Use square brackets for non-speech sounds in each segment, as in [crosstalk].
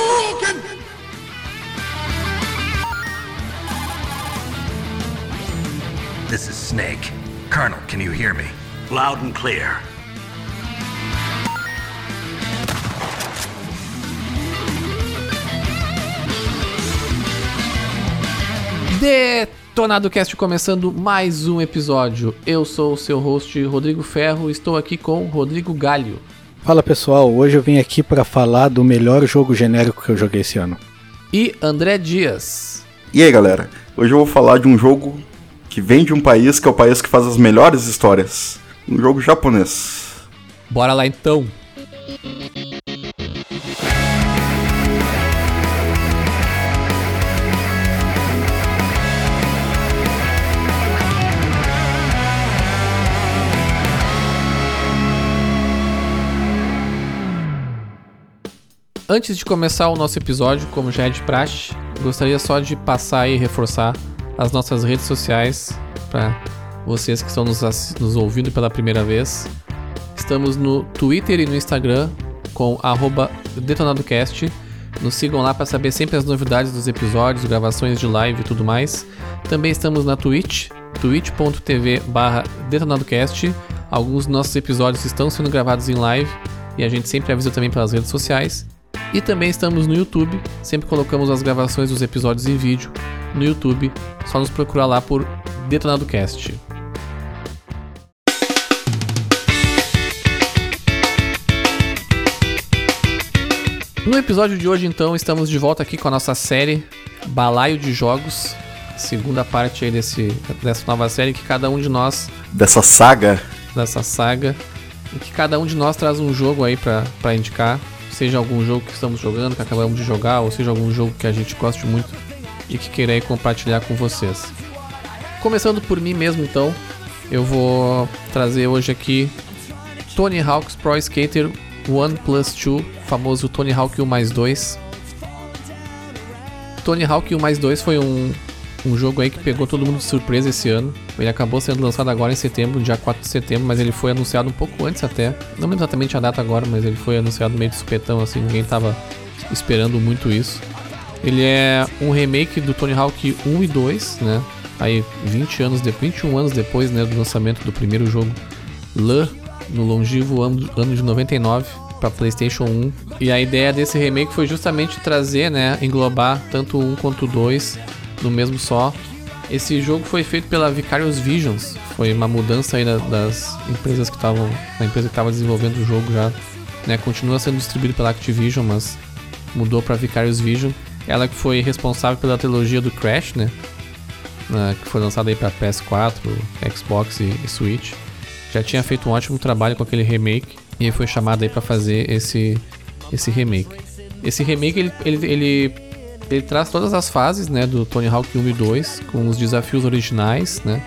Hadouken! This is Snake. Colonel, can you hear me? Loud and clear. Detonado Cast começando mais um episódio. Eu sou o seu host Rodrigo Ferro, estou aqui com Rodrigo Galho. Fala pessoal, hoje eu vim aqui para falar do melhor jogo genérico que eu joguei esse ano. E André Dias. E aí galera, hoje eu vou falar de um jogo que vem de um país que é o país que faz as melhores histórias. Um jogo japonês. Bora lá então. Antes de começar o nosso episódio, como já é de praxe, gostaria só de passar e reforçar as nossas redes sociais para vocês que estão nos, nos, ouvindo pela primeira vez. Estamos no Twitter e no Instagram com DetonadoCast. Nos sigam lá para saber sempre as novidades dos episódios, gravações de live e tudo mais. Também estamos na Twitch, twitch.tv detonadocast. Alguns dos nossos episódios estão sendo gravados em live e a gente sempre avisa também pelas redes sociais. E também estamos no YouTube, sempre colocamos as gravações dos episódios em vídeo no YouTube, só nos procurar lá por Detonado Cast. No episódio de hoje, então, estamos de volta aqui com a nossa série Balaio de Jogos, segunda parte aí desse, dessa nova série que cada um de nós. Dessa saga. Dessa saga. E que cada um de nós traz um jogo aí para indicar seja algum jogo que estamos jogando, que acabamos de jogar, ou seja algum jogo que a gente goste muito e que queira compartilhar com vocês. Começando por mim mesmo, então, eu vou trazer hoje aqui Tony Hawk's Pro Skater 1 Plus 2, famoso Tony Hawk 1 mais 2. Tony Hawk 1 mais 2 foi um um jogo aí que pegou todo mundo de surpresa esse ano. Ele acabou sendo lançado agora em setembro, dia 4 de setembro, mas ele foi anunciado um pouco antes até. Não lembro exatamente a data agora, mas ele foi anunciado meio de supetão, assim, ninguém tava esperando muito isso. Ele é um remake do Tony Hawk 1 e 2, né? Aí 20 anos depois, 21 anos depois, né, do lançamento do primeiro jogo LAN no longevo ano, ano de 99 para PlayStation 1. E a ideia desse remake foi justamente trazer, né, englobar tanto o 1 quanto o 2 no mesmo só. Esse jogo foi feito pela Vicarious Visions, foi uma mudança aí das empresas que estavam, a empresa que estava desenvolvendo o jogo já, né, continua sendo distribuído pela Activision, mas mudou para Vicarious Vision. Ela que foi responsável pela trilogia do Crash, né, que foi lançada aí para PS4, Xbox e, e Switch. Já tinha feito um ótimo trabalho com aquele remake e foi chamada aí para fazer esse esse remake. Esse remake ele, ele, ele ele traz todas as fases, né, do Tony Hawk 1 e 2, com os desafios originais, né?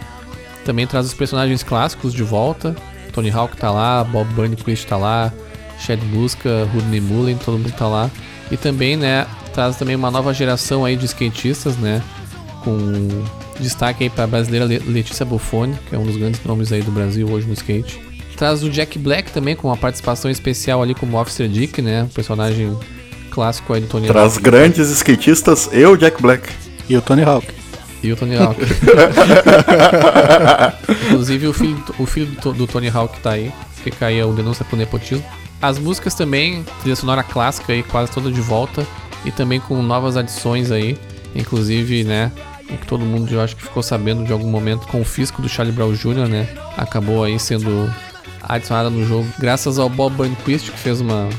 Também traz os personagens clássicos de volta. Tony Hawk tá lá, Bob Burnquist tá lá, Chad Busca, Rodney Mullen, todo mundo tá lá. E também, né, traz também uma nova geração aí de skatistas, né, com destaque aí para a brasileira Letícia Buffoni, que é um dos grandes nomes aí do Brasil hoje no skate. Traz o Jack Black também com uma participação especial ali como Officer Dick, né, um personagem clássico aí do Tony Traz Hawk. grandes skatistas, eu, Jack Black. E o Tony Hawk. E o Tony Hawk. [laughs] Inclusive o filho, o filho do, do, Tony Hawk tá aí. Fica aí o denúncia pro nepotismo. As músicas também, trilha sonora clássica aí, quase toda de volta. E também com novas adições aí. Inclusive, né, o que todo mundo eu acho que ficou sabendo de algum momento com o fisco do Charlie Brown Jr., né? Acabou aí sendo adicionada no jogo. Graças ao Bob Burnquist, que fez uma,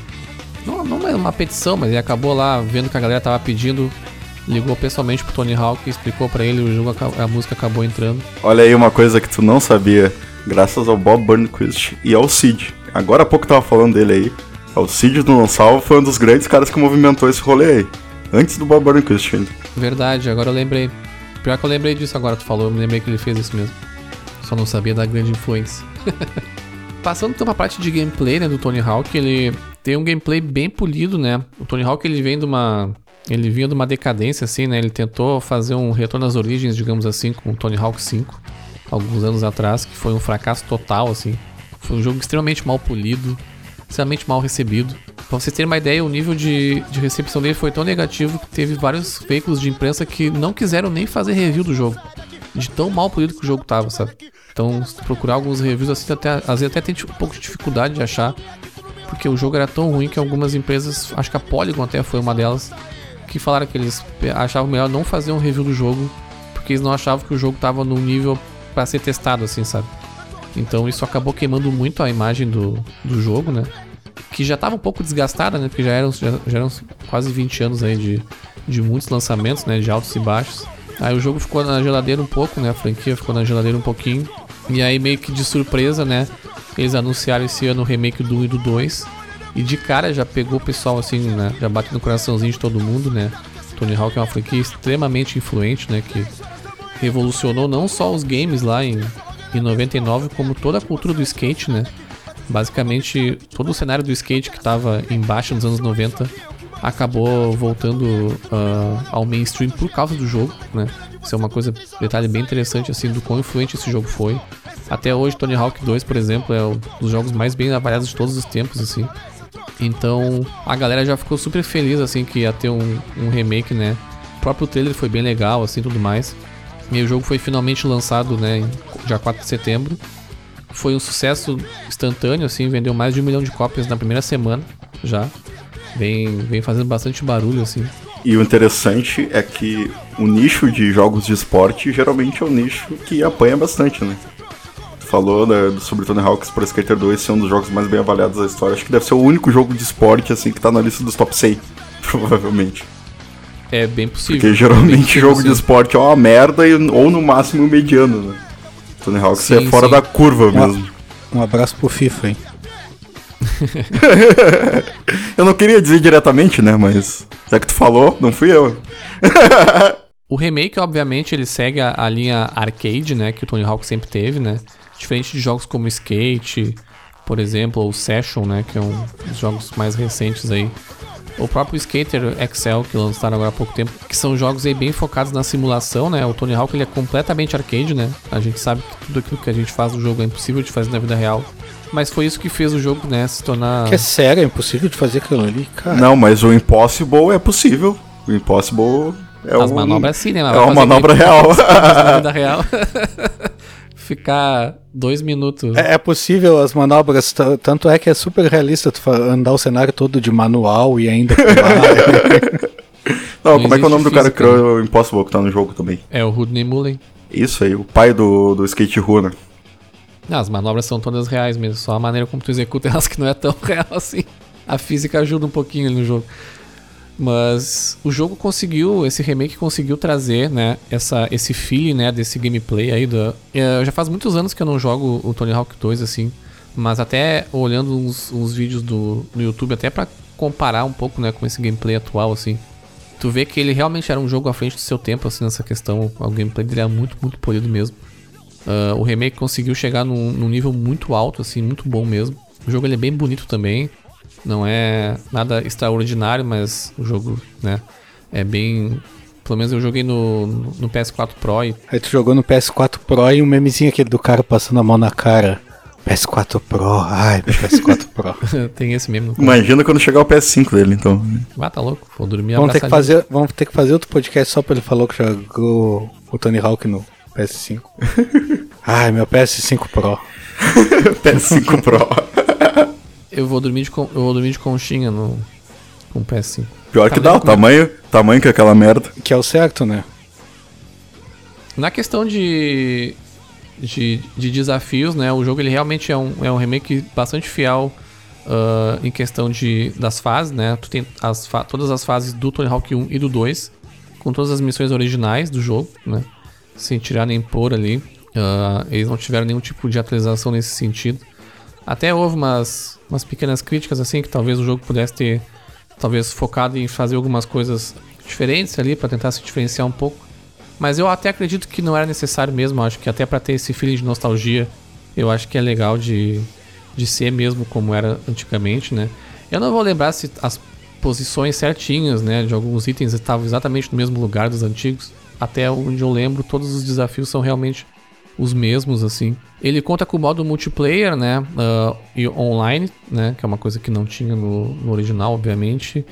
não, não é uma petição, mas ele acabou lá vendo que a galera tava pedindo, ligou pessoalmente pro Tony Hawk, explicou para ele, o jogo, a música acabou entrando. Olha aí uma coisa que tu não sabia, graças ao Bob Burnquist e ao Cid. Agora há pouco tava falando dele aí. O Cid do Não Salvo foi um dos grandes caras que movimentou esse rolê aí. Antes do Bob Burnquist ainda. Verdade, agora eu lembrei. Pior que eu lembrei disso agora, tu falou, eu me lembrei que ele fez isso mesmo. Só não sabia da grande influência. [laughs] Passando então pra parte de gameplay, né, do Tony Hawk, ele tem um gameplay bem polido, né? O Tony Hawk ele vem de uma ele vinha de uma decadência assim, né? Ele tentou fazer um retorno às origens, digamos assim, com o Tony Hawk 5 alguns anos atrás, que foi um fracasso total assim. Foi um jogo extremamente mal polido, extremamente mal recebido. Pra vocês terem uma ideia, o nível de, de recepção dele foi tão negativo que teve vários veículos de imprensa que não quiseram nem fazer review do jogo. De tão mal polido que o jogo tava, sabe? Então, procurar alguns reviews assim, até, às vezes até tem um pouco de dificuldade de achar. Porque o jogo era tão ruim que algumas empresas, acho que a Polygon até foi uma delas, que falaram que eles achavam melhor não fazer um review do jogo, porque eles não achavam que o jogo tava no nível para ser testado, assim, sabe? Então isso acabou queimando muito a imagem do, do jogo, né? Que já tava um pouco desgastada, né? Porque já eram, já, já eram quase 20 anos aí de, de muitos lançamentos, né? De altos e baixos. Aí o jogo ficou na geladeira um pouco, né? A franquia ficou na geladeira um pouquinho. E aí meio que de surpresa, né? Eles anunciaram esse ano o remake do 1 e do 2. E de cara já pegou o pessoal assim, né? Já bateu no coraçãozinho de todo mundo, né? Tony Hawk é uma franquia extremamente influente, né? Que revolucionou não só os games lá em, em 99, como toda a cultura do skate, né? Basicamente, todo o cenário do skate que estava embaixo nos anos 90 acabou voltando uh, ao mainstream por causa do jogo, né? Isso é uma coisa, detalhe bem interessante assim do quão influente esse jogo foi. Até hoje, Tony Hawk 2, por exemplo, é um dos jogos mais bem avaliados de todos os tempos, assim. Então, a galera já ficou super feliz, assim, que ia ter um, um remake, né? O próprio trailer foi bem legal, assim, tudo mais. E o jogo foi finalmente lançado, né, dia 4 de setembro. Foi um sucesso instantâneo, assim, vendeu mais de um milhão de cópias na primeira semana já. Vem, vem fazendo bastante barulho, assim. E o interessante é que o nicho de jogos de esporte geralmente é um nicho que apanha bastante, né? Tu falou né, sobre Tony Hawk's Pro Skater 2 ser um dos jogos mais bem avaliados da história. Acho que deve ser o único jogo de esporte, assim, que tá na lista dos top 100, [laughs] provavelmente. É bem possível. Porque geralmente possível, jogo de esporte é uma merda e- ou no máximo mediano, né? Tony Hawk Sim, é fora sim. da curva mesmo. Um abraço pro FIFA, hein? [laughs] [laughs] Eu não queria dizer diretamente, né? Mas já que tu falou, não fui eu. [laughs] O remake, obviamente, ele segue a, a linha arcade, né? Que o Tony Hawk sempre teve, né? Diferente de jogos como Skate, por exemplo, ou Session, né? Que é um dos jogos mais recentes aí. O próprio Skater Excel, que lançaram agora há pouco tempo, que são jogos aí bem focados na simulação, né? O Tony Hawk ele é completamente arcade, né? A gente sabe que tudo aquilo que a gente faz no jogo é impossível de fazer na vida real. Mas foi isso que fez o jogo, né, se tornar. Que é sério, é impossível de fazer aquilo ali, cara. Não, mas o Impossible é possível. O Impossible é As um... manobras sim, né? É uma manobra real. vida [laughs] real. [laughs] Ficar dois minutos. É, é possível as manobras, tanto é que é super realista tu andar o cenário todo de manual e ainda pular. [laughs] Não, Não como é que é o nome do existe cara que física, criou o Impossible que tá no jogo também? É o Rudney Mullen. Isso aí, o pai do, do skate rua, né? As manobras são todas reais mesmo, só a maneira como tu executa [laughs] elas que não é tão real assim. A física ajuda um pouquinho ali no jogo. Mas o jogo conseguiu, esse remake conseguiu trazer, né, essa, esse feeling, né, desse gameplay aí. Da, é, já faz muitos anos que eu não jogo o Tony Hawk 2 assim, mas até olhando uns, uns vídeos do, no YouTube, até pra comparar um pouco, né, com esse gameplay atual, assim. Tu vê que ele realmente era um jogo à frente do seu tempo, assim, nessa questão. O gameplay dele era muito, muito polido mesmo. Ah, o remake conseguiu chegar num, num nível muito alto, assim, muito bom mesmo. O jogo ele é bem bonito também. Não é nada extraordinário, mas o jogo, né, é bem. Pelo menos eu joguei no, no PS4 Pro e Aí tu jogou no PS4 Pro e um memezinho aquele do cara passando a mão na cara. PS4 Pro, ai, meu PS4 Pro. [laughs] tem esse mesmo. No... Imagina quando chegar o PS5 dele, então. Ah, tá louco. Vou dormir Vamos ter, que fazer, vamos ter que fazer outro podcast só pra ele falar que jogou o Tony Hawk no PS5. [laughs] ai, meu PS5 Pro. [laughs] PS5 Pro. Eu vou dormir de, con- eu vou dormir de conchinha no com o PS5. Pior Tá que dá, o é- tamanho, tamanho que é aquela merda. Que é o certo, né? Na questão de, de, de desafios, né? O jogo ele realmente é um, é um remake bastante fiel ah, em questão de, das fases, né? Tu tem as fa- todas as fases do Tony Hawk 1 e do 2, com todas as missões originais do jogo, né? Sem tirar nem pôr ali. Ah, eles não tiveram nenhum tipo de atualização nesse sentido. Até houve umas, umas pequenas críticas assim que talvez o jogo pudesse ter talvez focado em fazer algumas coisas diferentes ali para tentar se diferenciar um pouco. Mas eu até acredito que não era necessário mesmo. Acho que até para ter esse feeling de nostalgia, eu acho que é legal de, de ser mesmo como era antigamente, né? Eu não vou lembrar se as posições certinhas, né, de alguns itens estavam exatamente no mesmo lugar dos antigos. Até onde eu lembro, todos os desafios são realmente os mesmos, assim. Ele conta com o modo multiplayer, né? Uh, e online, né? Que é uma coisa que não tinha no, no, original, obviamente.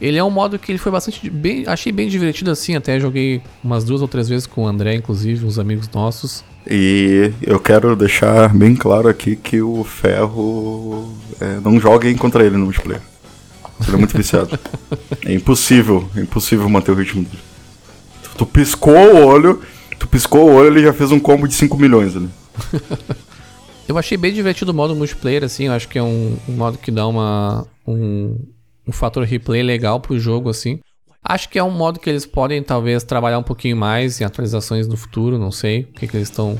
Ele é um modo que ele foi bastante. Bem, achei bem divertido assim. Até joguei umas duas ou três vezes com o André, inclusive, uns amigos nossos. E eu quero deixar bem claro aqui que o Ferro é, não joguem contra ele no multiplayer. Ele é muito viciado. [laughs] é impossível, é impossível manter o ritmo dele. Tu, piscou o olho, tu piscou o olho, ele já fez um combo de 5 milhões ali. [laughs] eu achei bem divertido o modo multiplayer, assim, eu acho que é um, um modo que dá uma, um, um fator replay legal pro jogo, assim. Acho que é um modo que eles podem talvez trabalhar um pouquinho mais em atualizações no futuro, não sei o que, que eles estão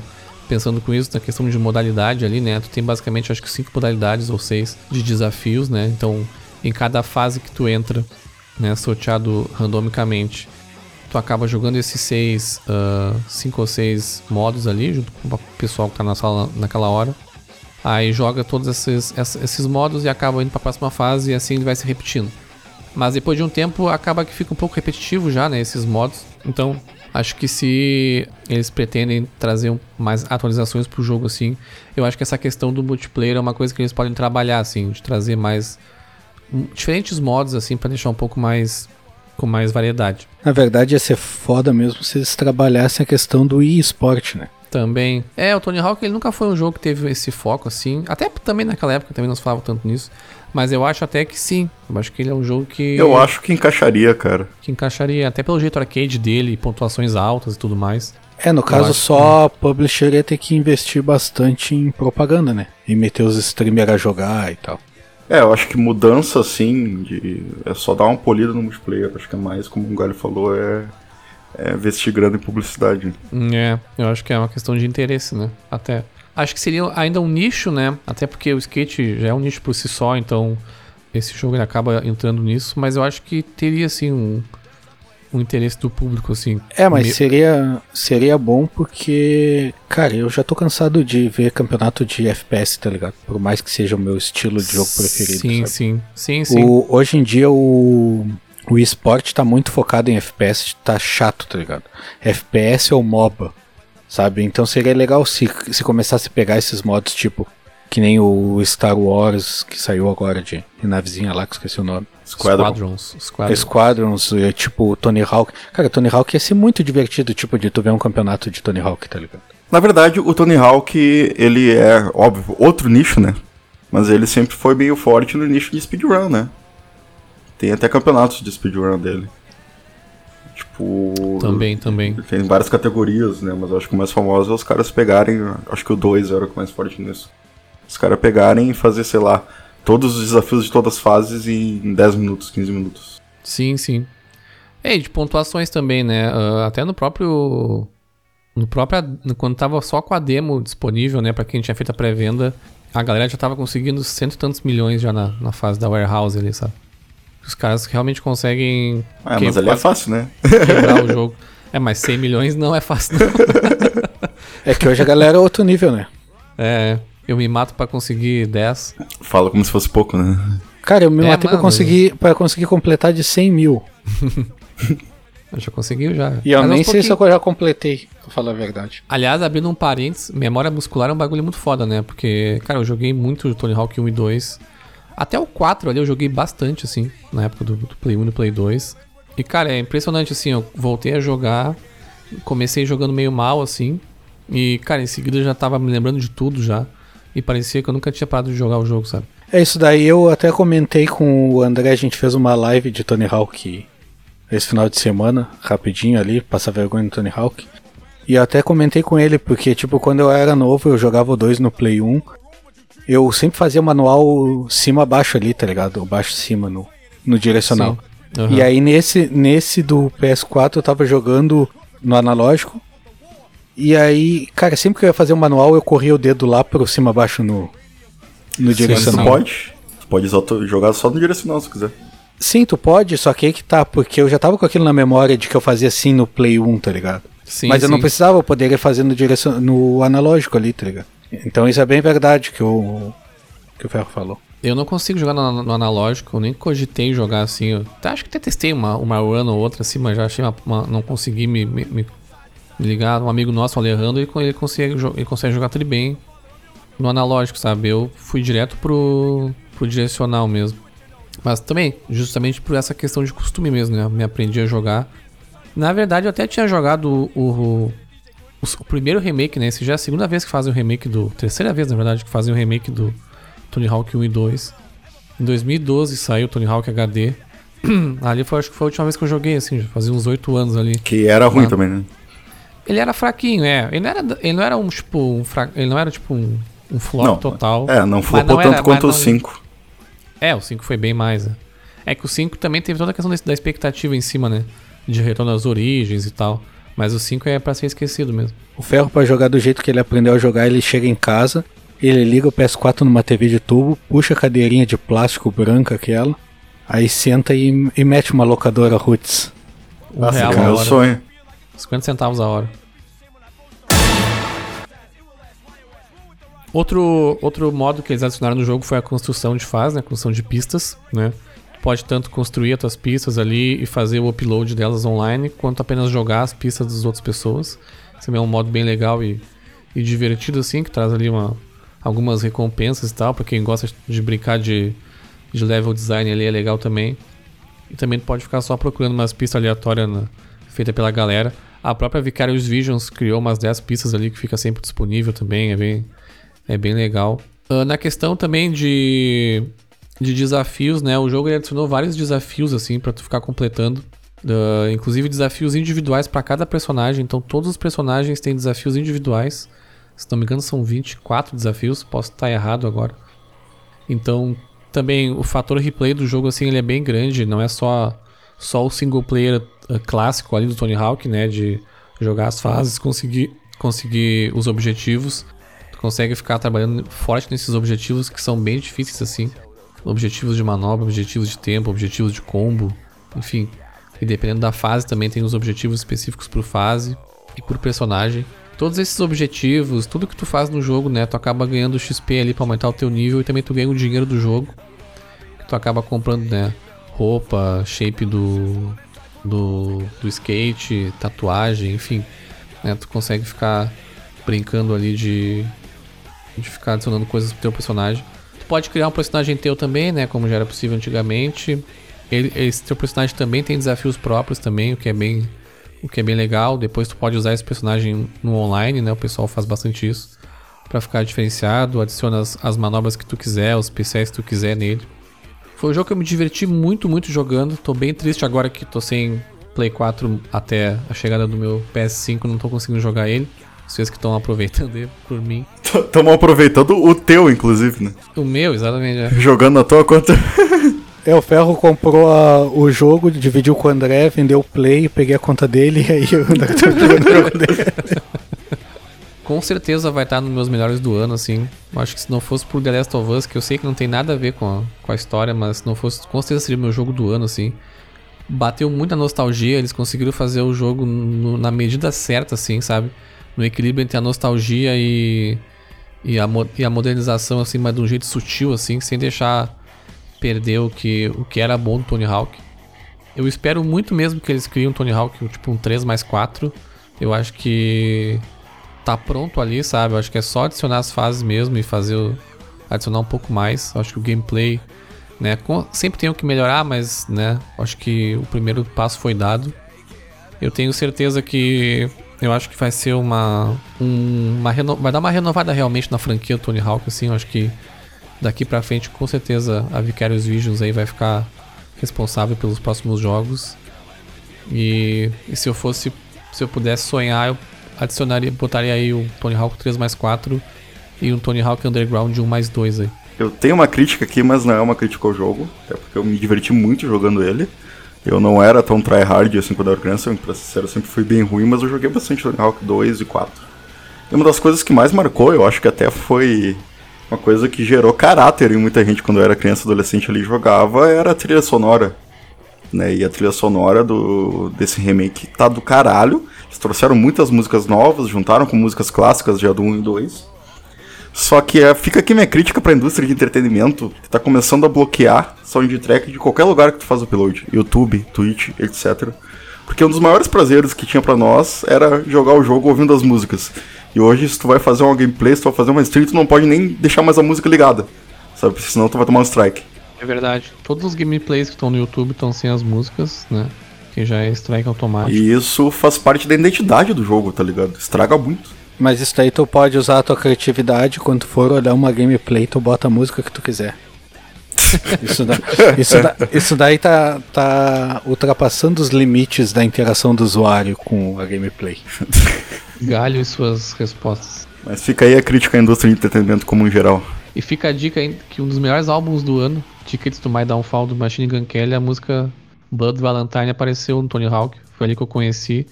pensando com isso, na questão de modalidade ali, né? Tu tem basicamente acho que cinco modalidades ou seis de desafios, né? Então, em cada fase que tu entra, né, sorteado randomicamente, tu acaba jogando esses seis, uh, cinco ou seis modos ali, junto com o pessoal que tá na sala naquela hora. Aí joga todos esses, esses modos e acaba indo para a próxima fase e assim ele vai se repetindo. Mas depois de um tempo acaba que fica um pouco repetitivo já, né, esses modos. Então, acho que se eles pretendem trazer mais atualizações pro jogo assim, eu acho que essa questão do multiplayer é uma coisa que eles podem trabalhar assim, de trazer mais diferentes modos assim para deixar um pouco mais com mais variedade. Na verdade, ia ser foda mesmo se eles trabalhassem a questão do e-sport, né? Também. É, o Tony Hawk ele nunca foi um jogo que teve esse foco assim. Até também naquela época também não se falava tanto nisso. Mas eu acho até que sim. Eu acho que ele é um jogo que. Eu acho que encaixaria, cara. Que encaixaria. Até pelo jeito arcade dele, pontuações altas e tudo mais. É, no caso só a publisher ia ter que investir bastante em propaganda, né? E meter os streamers a jogar e tal. É, eu acho que mudança assim, de. É só dar uma polida no multiplayer. Acho que é mais, como o Galho falou, é. É investir grande em publicidade. É, eu acho que é uma questão de interesse, né? Até. Acho que seria ainda um nicho, né? Até porque o skate já é um nicho por si só, então esse jogo acaba entrando nisso, mas eu acho que teria assim um, um interesse do público assim. É, mas seria seria bom porque, cara, eu já tô cansado de ver campeonato de FPS, tá ligado? Por mais que seja o meu estilo de jogo preferido. Sim, sabe? sim. Sim, sim. O, hoje em dia o o esporte tá muito focado em FPS, tá chato, tá ligado? FPS ou MOBA sabe? Então seria legal se, se começasse a pegar esses modos, tipo, que nem o Star Wars que saiu agora de, de navezinha lá, que esqueci o nome. Squadrons. Squadrons, Squadrons é, tipo Tony Hawk. Cara, Tony Hawk ia ser muito divertido, tipo, de tu ver um campeonato de Tony Hawk, tá ligado? Na verdade, o Tony Hawk, ele é, óbvio, outro nicho, né? Mas ele sempre foi meio forte no nicho de speedrun, né? Tem até campeonatos de speedrun dele. Tipo. Também, também. Tem várias categorias, né? Mas eu acho que o mais famoso é os caras pegarem. Acho que o 2 era o mais forte nisso. Os caras pegarem e fazer, sei lá, todos os desafios de todas as fases em 10 minutos, 15 minutos. Sim, sim. É, de pontuações também, né? Uh, até no próprio. No próprio. Quando tava só com a demo disponível, né? Pra quem tinha feito a pré-venda, a galera já tava conseguindo cento e tantos milhões já na, na fase da warehouse ali, sabe? Os caras realmente conseguem. Ah, mas ali é fácil, né? Quebrar o [laughs] jogo. É, mas 100 milhões não é fácil, não. é que hoje a galera é outro nível, né? É, eu me mato para conseguir 10. Fala como se fosse pouco, né? Cara, eu me é, matei pra conseguir, pra conseguir completar de 100 mil. [laughs] eu já consegui já. E eu Mas nem sei se eu já completei, pra falar a verdade. Aliás, abrindo um parênteses, memória muscular é um bagulho muito foda, né? Porque, cara, eu joguei muito Tony Hawk 1 e 2. Até o 4 ali eu joguei bastante, assim, na época do, do Play 1 e do Play 2. E, cara, é impressionante, assim, eu voltei a jogar, comecei jogando meio mal, assim, e, cara, em seguida eu já tava me lembrando de tudo já. E parecia que eu nunca tinha parado de jogar o jogo, sabe? É isso daí, eu até comentei com o André, a gente fez uma live de Tony Hawk esse final de semana, rapidinho ali, passar vergonha no Tony Hawk. E eu até comentei com ele, porque, tipo, quando eu era novo, eu jogava o 2 no Play 1 eu sempre fazia manual cima-baixo ali, tá ligado? Baixo-cima no, no direcional. Uhum. E aí nesse, nesse do PS4 eu tava jogando no analógico. E aí, cara, sempre que eu ia fazer o um manual, eu corria o dedo lá pro cima-baixo no, no Sim, direcional. Tu pode. Tu pode jogar só no direcional se quiser. Sim, tu pode, só que aí que tá, porque eu já tava com aquilo na memória de que eu fazia assim no Play 1, tá ligado? Sim, Mas eu não precisava, eu poderia fazer no, direcion... no analógico ali, tá ligado? Então isso é bem verdade que o, que o Ferro falou. Eu não consigo jogar no, no analógico, eu nem cogitei jogar assim. Eu acho que até testei uma, uma run ou outra assim, mas já achei uma, uma, não consegui me, me, me ligar um amigo nosso, o Alejandro, e ele consegue, ele consegue jogar tudo bem no analógico, sabe? Eu fui direto pro, pro direcional mesmo. Mas também, justamente por essa questão de costume mesmo, né? Me aprendi a jogar. Na verdade, eu até tinha jogado o, o, o, primeiro remake, né? Esse já é a segunda vez que fazem o remake do. Terceira vez, na verdade, que fazem o remake do Tony Hawk 1 e 2. Em 2012 saiu o Tony Hawk HD. [clears throat] ali foi, acho que foi a última vez que eu joguei, assim, já fazia uns 8 anos ali. Que era ruim também, né? Ele era fraquinho, é. Ele não era, ele não era um, tipo, um fra... ele não era tipo um, um flop não, total. É, não flopou não tanto era, quanto o 5. É, o 5 foi bem mais. Né? É que o 5 também teve toda a questão da expectativa em cima, né? De retorno às origens e tal. Mas o 5 é para ser esquecido mesmo. O Ferro, para jogar do jeito que ele aprendeu a jogar, ele chega em casa, ele liga o PS4 numa TV de tubo, puxa a cadeirinha de plástico branca aquela, aí senta e, e mete uma locadora Roots. Um Nossa, real é o sonho. 50 centavos a hora. Outro, outro modo que eles adicionaram no jogo foi a construção de fase, né? A construção de pistas, né? Tu pode tanto construir as tuas pistas ali e fazer o upload delas online, quanto apenas jogar as pistas das outras pessoas. Esse é um modo bem legal e, e divertido, assim, que traz ali uma, algumas recompensas e tal. Pra quem gosta de brincar de, de level design ali, é legal também. E também tu pode ficar só procurando umas pistas aleatórias na, feita pela galera. A própria Vicarious Visions criou umas 10 pistas ali que fica sempre disponível também, é bem, é bem legal. Uh, na questão também de, de desafios, né? O jogo adicionou vários desafios assim para tu ficar completando. Uh, inclusive desafios individuais para cada personagem. Então todos os personagens têm desafios individuais. Se não me engano, são 24 desafios. Posso estar errado agora. Então também o fator replay do jogo assim ele é bem grande. Não é só só o single player uh, clássico ali do Tony Hawk, né? De jogar as fases, conseguir, conseguir os objetivos. Tu consegue ficar trabalhando forte nesses objetivos que são bem difíceis assim. Objetivos de manobra, objetivos de tempo, objetivos de combo, enfim. E dependendo da fase também tem os objetivos específicos por fase e por personagem. Todos esses objetivos, tudo que tu faz no jogo, né, tu acaba ganhando XP ali para aumentar o teu nível e também tu ganha o dinheiro do jogo. Que tu acaba comprando, né, roupa, shape do, do, do skate, tatuagem, enfim. Né? Tu consegue ficar brincando ali de, de ficar adicionando coisas pro teu personagem. Tu pode criar um personagem teu também, né? Como já era possível antigamente. Ele, esse teu personagem também tem desafios próprios também, o que é bem o que é bem legal. Depois tu pode usar esse personagem no online, né? O pessoal faz bastante isso para ficar diferenciado. Adiciona as, as manobras que tu quiser, os PCs que tu quiser nele. Foi um jogo que eu me diverti muito, muito jogando. Tô bem triste agora que tô sem Play 4 até a chegada do meu PS5, não tô conseguindo jogar ele. Vocês que estão aproveitando ele por mim. Estamos aproveitando o teu, inclusive, né? O meu, exatamente. É. Jogando na tua conta. É, o Ferro comprou a, o jogo, dividiu com o André, vendeu o Play, peguei a conta dele [laughs] e aí eu tô jogando o jogo dele com certeza vai estar nos meus melhores do ano, assim. Acho que se não fosse por The Last of Us, que eu sei que não tem nada a ver com a, com a história, mas se não fosse, com certeza seria meu jogo do ano, assim. Bateu muita nostalgia, eles conseguiram fazer o jogo no, na medida certa, assim, sabe? No equilíbrio entre a nostalgia e, e, a, e a modernização, assim, mas de um jeito sutil, assim, sem deixar perder o que, o que era bom do Tony Hawk. Eu espero muito mesmo que eles criem um Tony Hawk, tipo um 3 mais 4. Eu acho que tá pronto ali, sabe? Eu acho que é só adicionar as fases mesmo e fazer o, adicionar um pouco mais. Eu acho que o gameplay, né, com, sempre tem o que melhorar, mas, né, acho que o primeiro passo foi dado. Eu tenho certeza que eu acho que vai ser uma, um, uma reno, vai dar uma renovada realmente na franquia Tony Hawk, assim, eu acho que daqui para frente com certeza a Vicarious Visions aí vai ficar responsável pelos próximos jogos. E, e se eu fosse, se eu pudesse sonhar, eu adicionaria, botaria aí o Tony Hawk 3 mais 4 e um Tony Hawk Underground 1 mais 2 aí. Eu tenho uma crítica aqui, mas não é uma crítica ao jogo, até porque eu me diverti muito jogando ele. Eu não era tão tryhard assim quando eu era criança, pra ser sincero, sempre fui bem ruim, mas eu joguei bastante Tony Hawk 2 e 4. E uma das coisas que mais marcou, eu acho que até foi uma coisa que gerou caráter em muita gente quando eu era criança adolescente ali jogava, era a trilha sonora. Né? E a trilha sonora do, desse remake tá do caralho. Eles trouxeram muitas músicas novas, juntaram com músicas clássicas de do 1 e 2. Só que é, fica aqui minha crítica para a indústria de entretenimento, que tá começando a bloquear soundtrack de qualquer lugar que tu faz upload, YouTube, Twitch, etc. Porque um dos maiores prazeres que tinha pra nós era jogar o jogo ouvindo as músicas. E hoje, se tu vai fazer uma gameplay, se tu vai fazer uma stream, tu não pode nem deixar mais a música ligada. Sabe? Porque senão tu vai tomar um strike. É verdade. Todos os gameplays que estão no YouTube estão sem as músicas, né? Que já é strike automático. E isso faz parte da identidade do jogo, tá ligado? Estraga muito. Mas isso daí tu pode usar a tua criatividade quando for olhar uma gameplay, tu bota a música que tu quiser. [laughs] Isso, da, isso, da, isso daí tá, tá ultrapassando os limites da interação do usuário com a gameplay. [laughs] Galho e suas respostas. Mas fica aí a crítica à indústria de entretenimento como em geral. E fica a dica aí que um dos melhores álbuns do ano, Tickets to My Downfall do Machine Gun Kelly, a música Blood Valentine apareceu no Tony Hawk. Foi ali que eu conheci.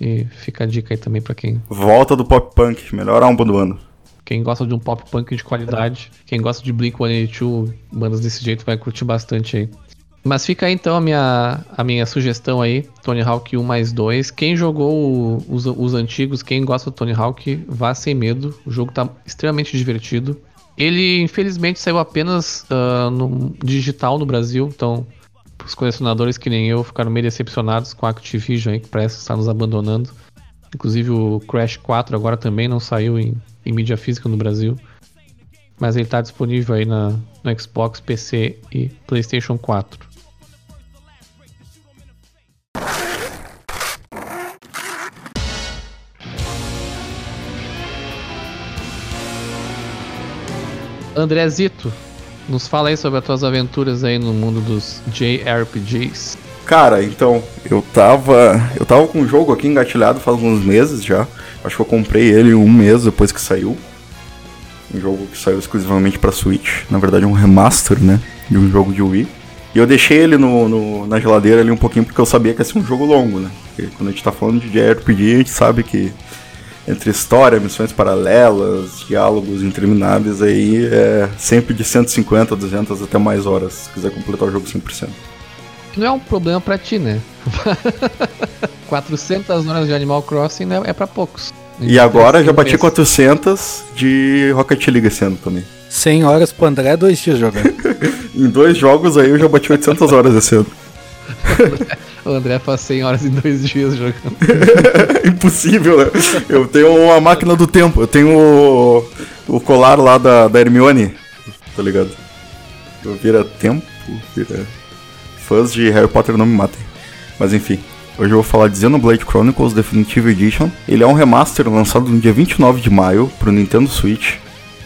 E fica a dica aí também pra quem, Volta do pop punk, melhor álbum do ano. quem gosta de um pop punk de qualidade. Quem gosta de Blink-182, bandas desse jeito, vai curtir bastante aí. Mas fica aí então a minha, a minha sugestão aí, Tony Hawk 1 mais 2. Quem jogou os, os antigos, quem gosta do Tony Hawk, vá sem medo. O jogo tá extremamente divertido. Ele, infelizmente, saiu apenas ah, no digital no Brasil, então os colecionadores que nem eu ficaram meio decepcionados com a Activision aí, que parece estar nos abandonando. Inclusive o Crash 4 agora também não saiu em, em mídia física no Brasil. Mas ele está disponível aí na, no Xbox, PC e PlayStation 4. Andrezito, nos fala aí sobre as tuas aventuras aí no mundo dos JRPGs. Cara, então, eu tava. Eu tava com um jogo aqui engatilhado faz uns meses já. Acho que eu comprei ele um mês depois que saiu. Um jogo que saiu exclusivamente pra Switch. Na verdade, um remaster, né? De um jogo de Wii. E eu deixei ele no, no- na geladeira ali um pouquinho porque eu sabia que ia ser um jogo longo, né? Porque quando a gente tá falando de JRPG, a gente sabe que entre história, missões paralelas, diálogos intermináveis aí é sempre de 150, 200 até mais horas, se quiser completar o jogo 100%. Não é um problema pra ti, né? [laughs] 400 horas de Animal Crossing né, é pra poucos. E agora já bati preço. 400 de Rocket League esse ano também. 100 horas pro André, dois dias jogando. [laughs] Em dois jogos aí eu já bati 800 horas esse ano. [laughs] O André faz 100 horas em dois dias jogando. [laughs] Impossível, né? Eu tenho a máquina do tempo, eu tenho o, o colar lá da, da Hermione, tá ligado? Eu vira tempo, vira. Fãs de Harry Potter não me matem. Mas enfim, hoje eu vou falar de Xenoblade Chronicles Definitive Edition. Ele é um remaster lançado no dia 29 de maio pro Nintendo Switch,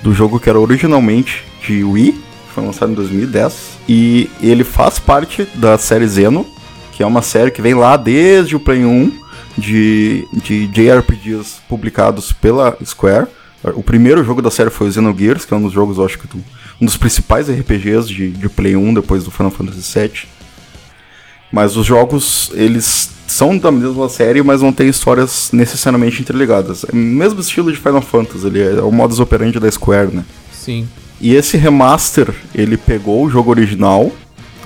do jogo que era originalmente de Wii, foi lançado em 2010. E ele faz parte da série Xeno, que é uma série que vem lá desde o Play 1 de, de JRPGs publicados pela Square. O primeiro jogo da série foi o Xenogears, que é um dos jogos, acho que um dos principais RPGs de, de Play 1 depois do Final Fantasy VII. Mas os jogos, eles são da mesma série, mas não têm histórias necessariamente interligadas. É o mesmo estilo de Final Fantasy, ele é o modus operandi da Square, né? Sim. E esse remaster, ele pegou o jogo original,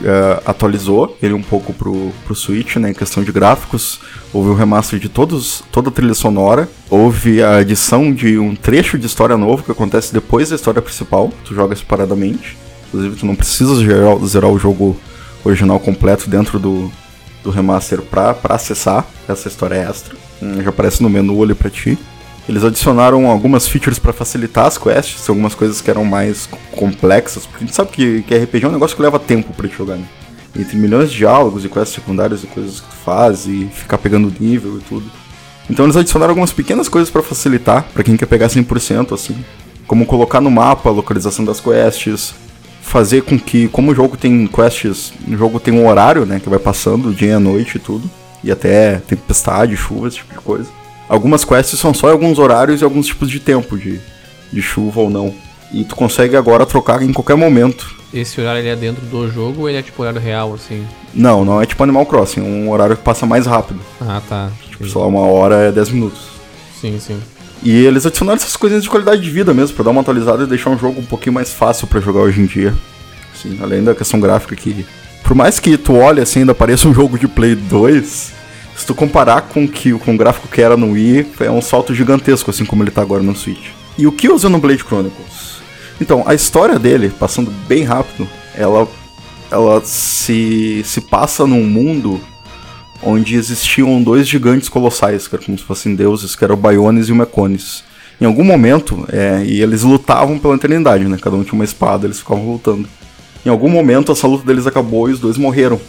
eh, atualizou ele um pouco pro, pro Switch, né, em questão de gráficos. Houve o remaster de todos, toda a trilha sonora. Houve a edição de um trecho de história novo que acontece depois da história principal. Tu joga separadamente. Inclusive, tu não precisa zerar, zerar o jogo original completo dentro do, do remaster pra acessar essa história extra. Hum, Já aparece no menu ali pra ti. Eles adicionaram algumas features pra facilitar as quests, algumas coisas que eram mais complexas, porque a gente sabe que, que RPG é um negócio que leva tempo te jogar, né? Entre milhões de diálogos e quests secundárias e coisas que tu faz e ficar pegando nível e tudo. Então eles adicionaram algumas pequenas coisas pra facilitar, pra quem quer pegar 100% assim, como colocar no mapa a localização das quests, fazer com que, como o jogo tem quests, o jogo tem um horário, né, que vai passando dia e noite e tudo, e até tempestade, chuva, esse tipo de coisa. Algumas quests são só em alguns horários e alguns tipos de tempo, de, de chuva ou não. E tu consegue agora trocar em qualquer momento. Esse horário ele é dentro do jogo ou ele é tipo horário real, assim? Não, não é tipo Animal Crossing, é um horário que passa mais rápido. Ah, tá. Tipo, lá, uma hora é 10 minutos. Sim, sim. E eles adicionaram essas coisinhas de qualidade de vida mesmo, pra dar uma atualizada e deixar um jogo um pouquinho mais fácil pra jogar hoje em dia. Assim, além da questão gráfica que. Por mais que tu olhe assim, ainda pareça um [laughs] jogo de Play 2, se tu comparar com, que, com o gráfico que era no Wii, é um salto gigantesco, assim como ele tá agora no Switch. E o que usa no Blade Chronicles? Então, a história dele, passando bem rápido, ela, ela se, se passa num mundo onde existiam dois gigantes colossais, que eram como se fossem deuses, que eram o Baiones e o Mecones. Em algum momento, é, e eles lutavam pela eternidade, né? Cada um tinha uma espada, eles ficavam lutando. Em algum momento, essa luta deles acabou e os dois morreram.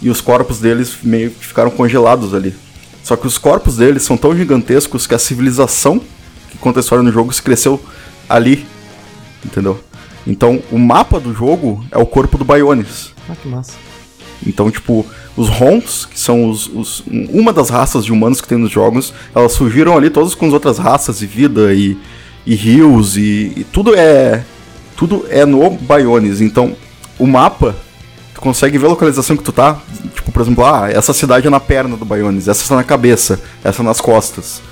E os corpos deles meio que ficaram congelados ali. Só que os corpos deles são tão gigantescos que a civilização que conta a história no jogo se cresceu ali. Entendeu? Então, o mapa do jogo é o corpo do Baiones. Ah, que massa. Então, tipo, os Rons, que são os, os- uma das raças de humanos que tem nos jogos, elas surgiram ali todas com as outras raças e vida e, e rios e, e tudo é tudo é no Baiones. Então, o mapa tu consegue ver a localização que tu tá, tipo, por exemplo, ah, essa cidade é na perna do Baiones, essa tá na cabeça, essa nas costas.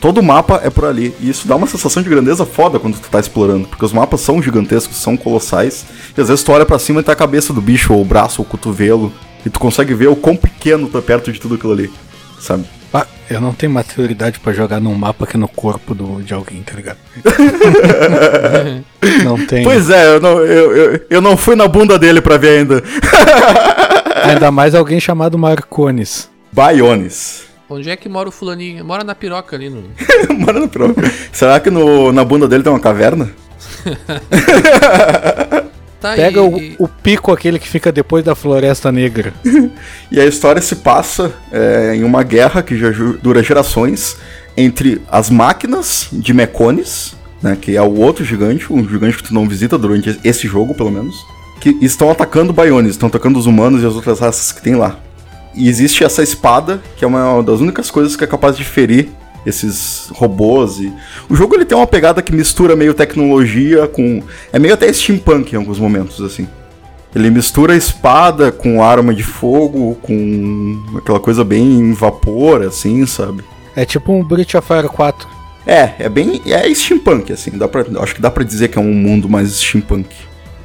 Todo o mapa é por ali, e isso dá uma sensação de grandeza foda quando tu tá explorando, porque os mapas são gigantescos, são colossais, e às vezes tu olha pra cima e tá a cabeça do bicho, ou o braço, ou o cotovelo, e tu consegue ver o quão pequeno é perto de tudo aquilo ali, sabe? Ah, eu não tenho maturidade pra jogar num mapa que é no corpo do, de alguém, tá ligado? [laughs] não tem. Pois é, eu não, eu, eu, eu não fui na bunda dele pra ver ainda. [laughs] Ainda mais alguém chamado Marcones. Baiones. Onde é que mora o fulaninho? Mora na piroca ali no. [laughs] Mora no piroca. Será que no, na bunda dele tem uma caverna? Tá Pega aí. o, o pico aquele que fica depois da Floresta Negra. [laughs] E a história se passa é, em uma guerra que já dura gerações entre as máquinas de Mecones, né, que é o outro gigante, um gigante que tu não visita durante esse jogo, pelo menos, que estão atacando Baiones, estão atacando os humanos e as outras raças que tem lá. E existe essa espada, que é uma das únicas coisas que é capaz de ferir esses robôs e o jogo ele tem uma pegada que mistura meio tecnologia com é meio até steampunk em alguns momentos assim. Ele mistura a espada com arma de fogo, com aquela coisa bem vapor, assim, sabe? É tipo um Breath of Fire 4. É, é bem. É steampunk, assim. Dá pra, acho que dá pra dizer que é um mundo mais steampunk.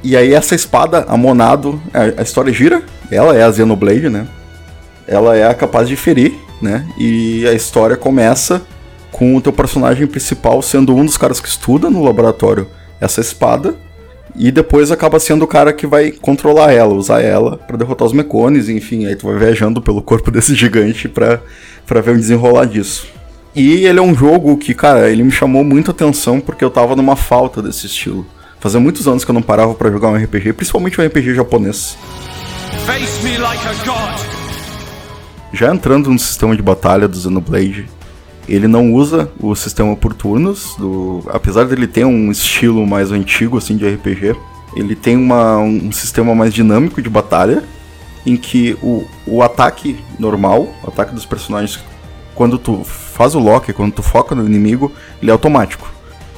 E aí, essa espada, a Monado, a, a história gira. Ela é a Xenoblade, né? Ela é capaz de ferir, né? E a história começa com o teu personagem principal sendo um dos caras que estuda no laboratório essa espada. E depois acaba sendo o cara que vai controlar ela, usar ela pra derrotar os mecones, enfim, aí tu vai viajando pelo corpo [laughs] desse gigante pra, pra ver o desenrolar disso. E ele é um jogo que, cara, ele me chamou muita atenção porque eu tava numa falta desse estilo. Fazia muitos anos que eu não parava pra jogar um RPG, principalmente um RPG japonês. Face me like a god. Já entrando no sistema de batalha do Xenoblade, ele não usa o sistema por turnos, do... apesar dele ter um estilo mais antigo assim de RPG, ele tem uma, um sistema mais dinâmico de batalha, em que o, o ataque normal, o ataque dos personagens, quando tu faz o lock, quando tu foca no inimigo, ele é automático.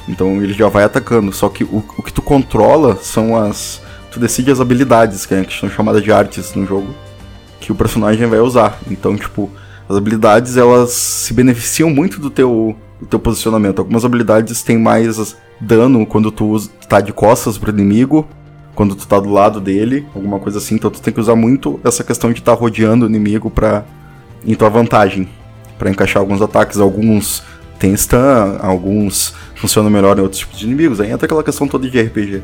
Então ele já vai atacando. Só que o, o que tu controla são as. Tu decide as habilidades, que, é, que são chamadas de artes no jogo que o personagem vai usar. Então, tipo, as habilidades elas se beneficiam muito do teu, do teu posicionamento. Algumas habilidades têm mais dano quando tu tá de costas pro inimigo, quando tu tá do lado dele, alguma coisa assim. Então tu tem que usar muito essa questão de estar tá rodeando o inimigo pra, em tua vantagem, para encaixar alguns ataques. Alguns tem stun, alguns funcionam melhor em outros tipos de inimigos. Aí entra aquela questão toda de RPG.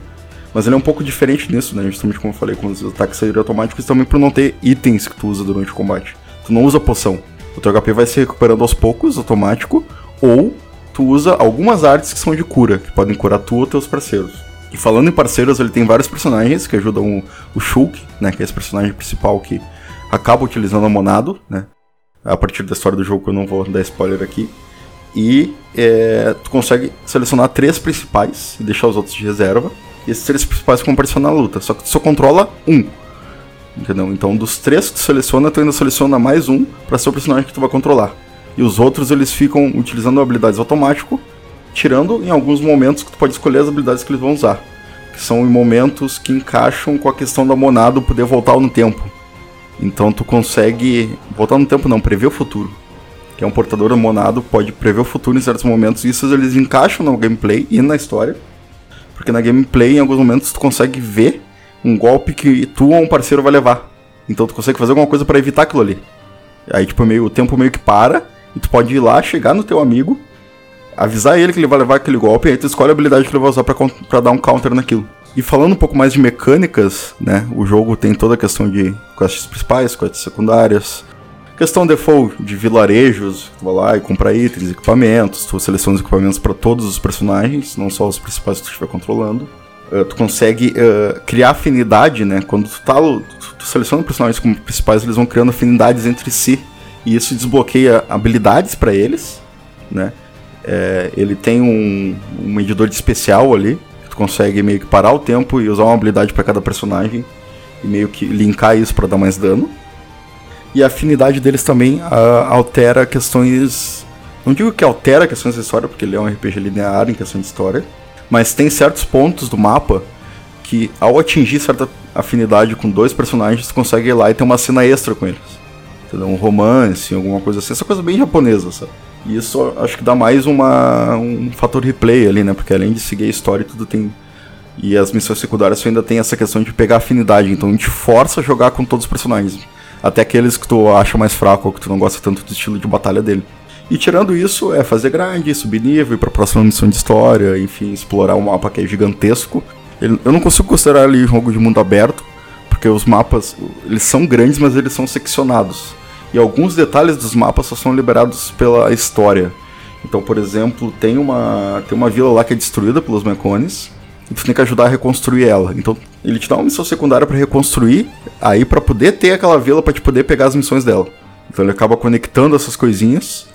Mas ele é um pouco diferente nisso, né? Justamente como eu falei, com os ataques saírem automáticos também por não ter itens que tu usa durante o combate. Tu não usa poção. O teu HP vai se recuperando aos poucos, automático, ou tu usa algumas artes que são de cura, que podem curar tu ou teus parceiros. E falando em parceiros, ele tem vários personagens que ajudam o, o Shulk, né? Que é esse personagem principal que acaba utilizando a Monado, né? A partir da história do jogo, eu não vou dar spoiler aqui. E é, tu consegue selecionar três principais e deixar os outros de reserva. E esses três principais vão aparecer na luta. Só que tu só controla um. Entendeu? Então, dos três que tu seleciona, tu ainda seleciona mais um para ser o personagem que tu vai controlar. E os outros, eles ficam utilizando habilidades automático, tirando em alguns momentos que tu pode escolher as habilidades que eles vão usar. Que são em momentos que encaixam com a questão da monado poder voltar no tempo. Então, tu consegue. Voltar no tempo não, prever o futuro. Que é um portador monado, pode prever o futuro em certos momentos. Isso eles encaixam no gameplay e na história. Porque na gameplay, em alguns momentos, tu consegue ver um golpe que tu ou um parceiro vai levar. Então tu consegue fazer alguma coisa para evitar aquilo ali. Aí, tipo, meio, o tempo meio que para, e tu pode ir lá, chegar no teu amigo, avisar ele que ele vai levar aquele golpe, e aí tu escolhe a habilidade que ele vai usar pra, pra dar um counter naquilo. E falando um pouco mais de mecânicas, né, o jogo tem toda a questão de quests principais, quests secundárias, questão default de vilarejos, vai lá e compra itens, equipamentos, tu seleciona os equipamentos para todos os personagens, não só os principais que tu estiver controlando. Uh, tu consegue uh, criar afinidade, né? Quando tu, tá, tu, tu seleciona personagens como principais, eles vão criando afinidades entre si. E isso desbloqueia habilidades para eles, né? É, ele tem um, um medidor de especial ali, tu consegue meio que parar o tempo e usar uma habilidade para cada personagem e meio que linkar isso para dar mais dano. E a afinidade deles também uh, altera questões. Não digo que altera questões da história, porque ele é um RPG linear em questão de história, mas tem certos pontos do mapa que, ao atingir certa afinidade com dois personagens, consegue ir lá e ter uma cena extra com eles. Entendeu? Um romance, alguma coisa assim. Essa coisa bem japonesa, sabe? E isso acho que dá mais uma, um fator replay ali, né? Porque além de seguir a história, tudo tem. E as missões secundárias ainda tem essa questão de pegar afinidade. Então a gente força a jogar com todos os personagens. Até aqueles que tu acha mais fraco ou que tu não gosta tanto do estilo de batalha dele. E tirando isso, é fazer grind, subir nível, ir pra próxima missão de história, enfim, explorar um mapa que é gigantesco. Eu não consigo considerar ele jogo de mundo aberto, porque os mapas, eles são grandes, mas eles são seccionados. E alguns detalhes dos mapas só são liberados pela história. Então, por exemplo, tem uma, tem uma vila lá que é destruída pelos Mecones, e tu tem que ajudar a reconstruir ela. Então, ele te dá uma missão secundária para reconstruir, aí para poder ter aquela vila para te poder pegar as missões dela. Então ele acaba conectando essas coisinhas.